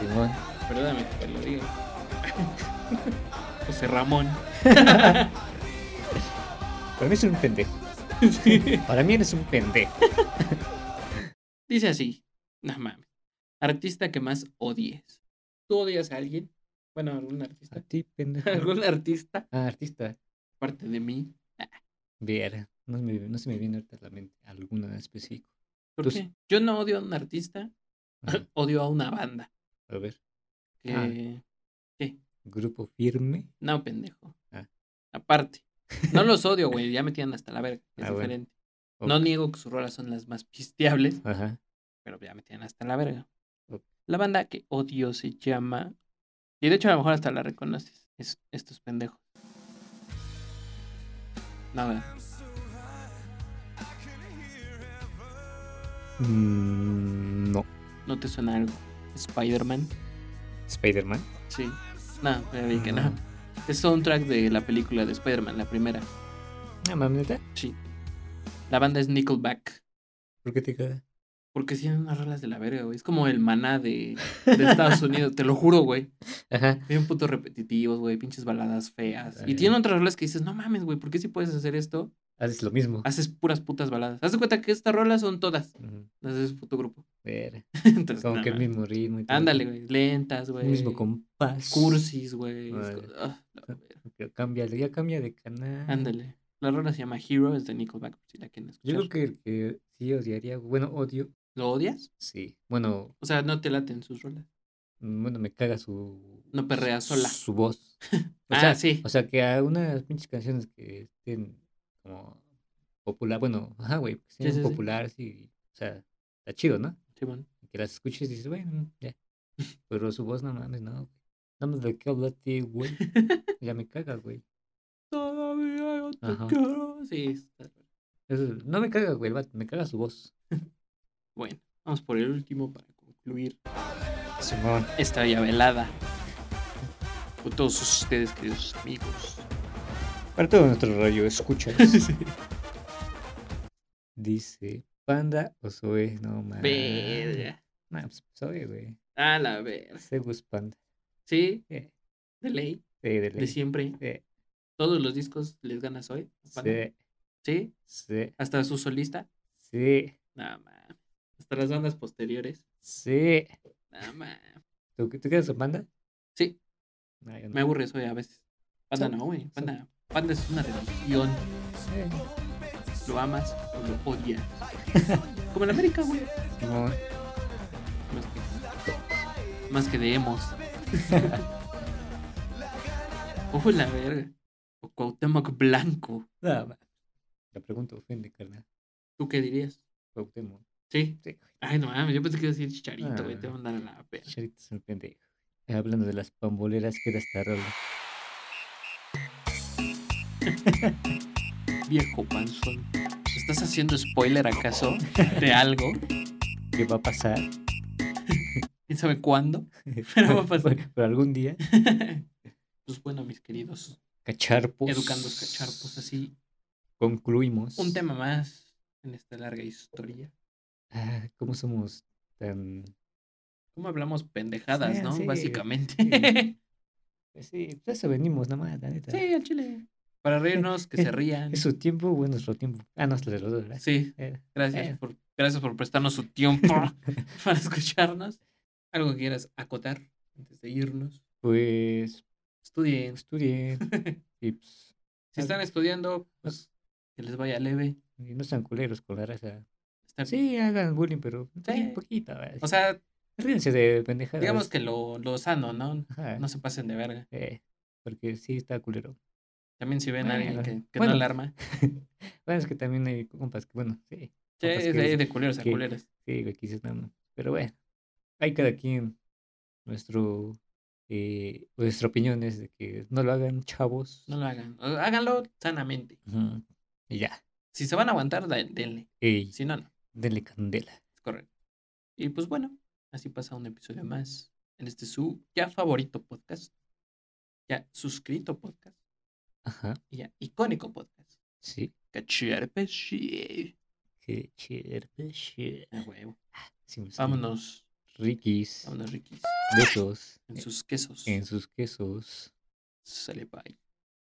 S3: Simón.
S4: Perdóname que te lo diga. José Ramón.
S3: Para mí es un pendejo. Para mí eres un pendejo.
S4: Dice así. No mames. Artista que más odies. ¿Tú odias a alguien? Bueno, algún
S3: A
S4: artista.
S3: ti, pendejo.
S4: ¿Algún artista?
S3: Ah, artista.
S4: Aparte de mí.
S3: Viera. No, me- no se me viene ahorita a la mente alguno en específico.
S4: ¿Por
S3: Tú-
S4: qué? Yo no odio a un artista.
S3: Ajá,
S4: odio a una banda.
S3: A ver.
S4: Que...
S3: Ah.
S4: ¿Qué?
S3: Grupo firme.
S4: No, pendejo.
S3: Ah.
S4: Aparte. No los odio, güey, ya me tienen hasta la verga. Es
S3: ah,
S4: diferente. No niego que sus rolas son las más pisteables,
S3: Ajá.
S4: pero ya me tienen hasta la verga. La banda que odio se llama. Y de hecho, a lo mejor hasta la reconoces. Es estos pendejos. No,
S3: mm, no.
S4: ¿No te suena algo? ¿Spider-Man?
S3: ¿Spider-Man?
S4: Sí. No, me vi que no. Es soundtrack de la película de Spider-Man, la primera.
S3: Ah, mames, ¿neta?
S4: Sí. La banda es Nickelback.
S3: ¿Por qué te caga?
S4: Porque tienen unas rolas de la verga, güey. Es como el maná de, de Estados Unidos, te lo juro, güey.
S3: Ajá.
S4: Bien putos repetitivos, güey. Pinches baladas feas. Y tienen otras rolas que dices, no mames, güey, ¿por qué si puedes hacer esto?
S3: Haces lo mismo.
S4: Haces puras putas baladas. Haz de cuenta que estas rolas son todas.
S3: Ujú.
S4: Las de puto grupo.
S3: Ver,
S4: Entonces,
S3: Como
S4: no
S3: que el mismo ritmo. y todo.
S4: Ándale, güey. Lentas, güey.
S3: El mismo compás.
S4: Cursis, güey.
S3: Vale.
S4: Ah.
S3: Que Cambia, ya cambia de canal.
S4: Ándale. La rola se llama Hero, es de Nickelback, si la quieren escuchar.
S3: Yo creo que el que sí odiaría, bueno, odio,
S4: ¿Lo odias?
S3: sí. Bueno,
S4: O sea, no te laten sus rolas.
S3: mm, bueno, me caga su...
S4: No perrea sola.
S3: Su voz. O
S4: Ah,
S3: sea,
S4: sí.
S3: O sea, que a unas pinches canciones que estén como popular, bueno, ajá, güey, que
S4: Sí, sí, sí.
S3: populares y, o sea, está chido, ¿no?
S4: Simón.
S3: Que las escuches y dices, bueno, ya. Pero su voz, no mames, no. Nada más de qué hablaste, güey. Ya me caga, güey.
S4: Todavía yo te
S3: Ajá.
S4: quiero. Sí, está
S3: Eso- no me caga, güey, me caga su voz.
S4: bueno. Vamos por el último para concluir
S3: Simón.
S4: esta bella velada. Con todos ustedes, queridos amigos.
S3: Para todo nuestro rollo, escuchas. Dice, Panda o Zoe, no mames.
S4: Verga.
S3: Nah, pues Zoe, güey.
S4: A la ver.
S3: Zeus Panda.
S4: Sí,
S3: Eh,
S4: de ley,
S3: sí, de
S4: de
S3: ley.
S4: siempre.
S3: Eh,
S4: Todos los discos les ganas hoy.
S3: sí,
S4: Sí,
S3: sí,
S4: hasta su solista.
S3: sí,
S4: Nada más. Hasta las bandas posteriores.
S3: sí.
S4: Nada más.
S3: ¿Tú, ¿Tú quedas en Panda?
S4: Sí,
S3: No, no.
S4: me aburre eso a veces. Panda
S3: So-
S4: no, güey.
S3: so-
S4: Panda, es una religión.
S3: Sí.
S4: Lo amas o lo odias. Como en América, güey.
S3: Simón.
S4: Más que, más que de emos. Ojo la verga. O Cuauhtémoc Blanco.
S3: Nada más. La pregunta ofende, carnal.
S4: ¿Tú qué dirías?
S3: Cuauhtémoc.
S4: Sí. Ay, no mames, yo pensé que iba a decir chicharito, güey.
S3: Ah.
S4: Te voy a mandar a la pena.
S3: Charito es un pendejo. Hablando de las pamboleras, queda esta rola.
S4: Viejo panzón. ¿Estás haciendo spoiler acaso de algo?
S3: ¿Qué va a pasar?
S4: ¿Quién sabe cuándo? Pero va a pasar.
S3: Pero algún día,
S4: Pues bueno, mis queridos
S3: cacharpos.
S4: educandos cacharpos, así
S3: Concluimos.
S4: un tema más en esta larga historia.
S3: Ah, ¿Cómo somos tan.
S4: ¿Cómo hablamos pendejadas,
S3: Sí,
S4: no?
S3: sí,
S4: Básicamente.
S3: sí. Pues sí, eso venimos, nada más, la neta.
S4: Sí, al chile. Para reírnos, que se rían.
S3: Es su tiempo o es nuestro tiempo. Ah, no, ¿verdad?
S4: Sí,
S3: Eh,
S4: gracias
S3: Eh.
S4: por, gracias por prestarnos su tiempo para escucharnos. ¿Algo que quieras acotar antes de irnos?
S3: Pues
S4: Estudien.
S3: estudien. y pues,
S4: Si están estudiando, pues que les vaya leve.
S3: y no sean culeros con la raza. Sí, hagan bullying, pero
S4: Sí.
S3: un poquito. ¿verdad?
S4: O sea,
S3: Ríense de pendejadas.
S4: digamos que lo, lo sano, ¿no?
S3: Ajá,
S4: No se pasen de verga.
S3: eh, porque sí está culero.
S4: También si ven a alguien
S3: Bueno,
S4: que, que
S3: bueno.
S4: no alarma.
S3: bueno, es que también hay compas que, bueno, sí.
S4: Sí,
S3: compas
S4: es
S3: que-
S4: de, de culeros a culeros.
S3: Sí, quizás no, no. Pero bueno, hay cada quien nuestro, eh, nuestra opinión es de que no lo hagan chavos.
S4: No lo hagan. Háganlo sanamente.
S3: Y ya.
S4: Si se van a aguantar, denle.
S3: Ey,
S4: Si no, no.
S3: denle candela.
S4: Es correcto. Y pues bueno, así pasa un episodio más en este su ya favorito podcast. Ya suscrito podcast.
S3: Ajá,
S4: Y ya icónico podcast.
S3: sí.
S4: Cacharpeche.
S3: Qué chévere. shit.
S4: A huevo.
S3: Sí.
S4: Vámonos.
S3: Rikis.
S4: Vámonos, Rikis.
S3: Besos
S4: En sus quesos.
S3: en sus quesos.
S4: Sale bye.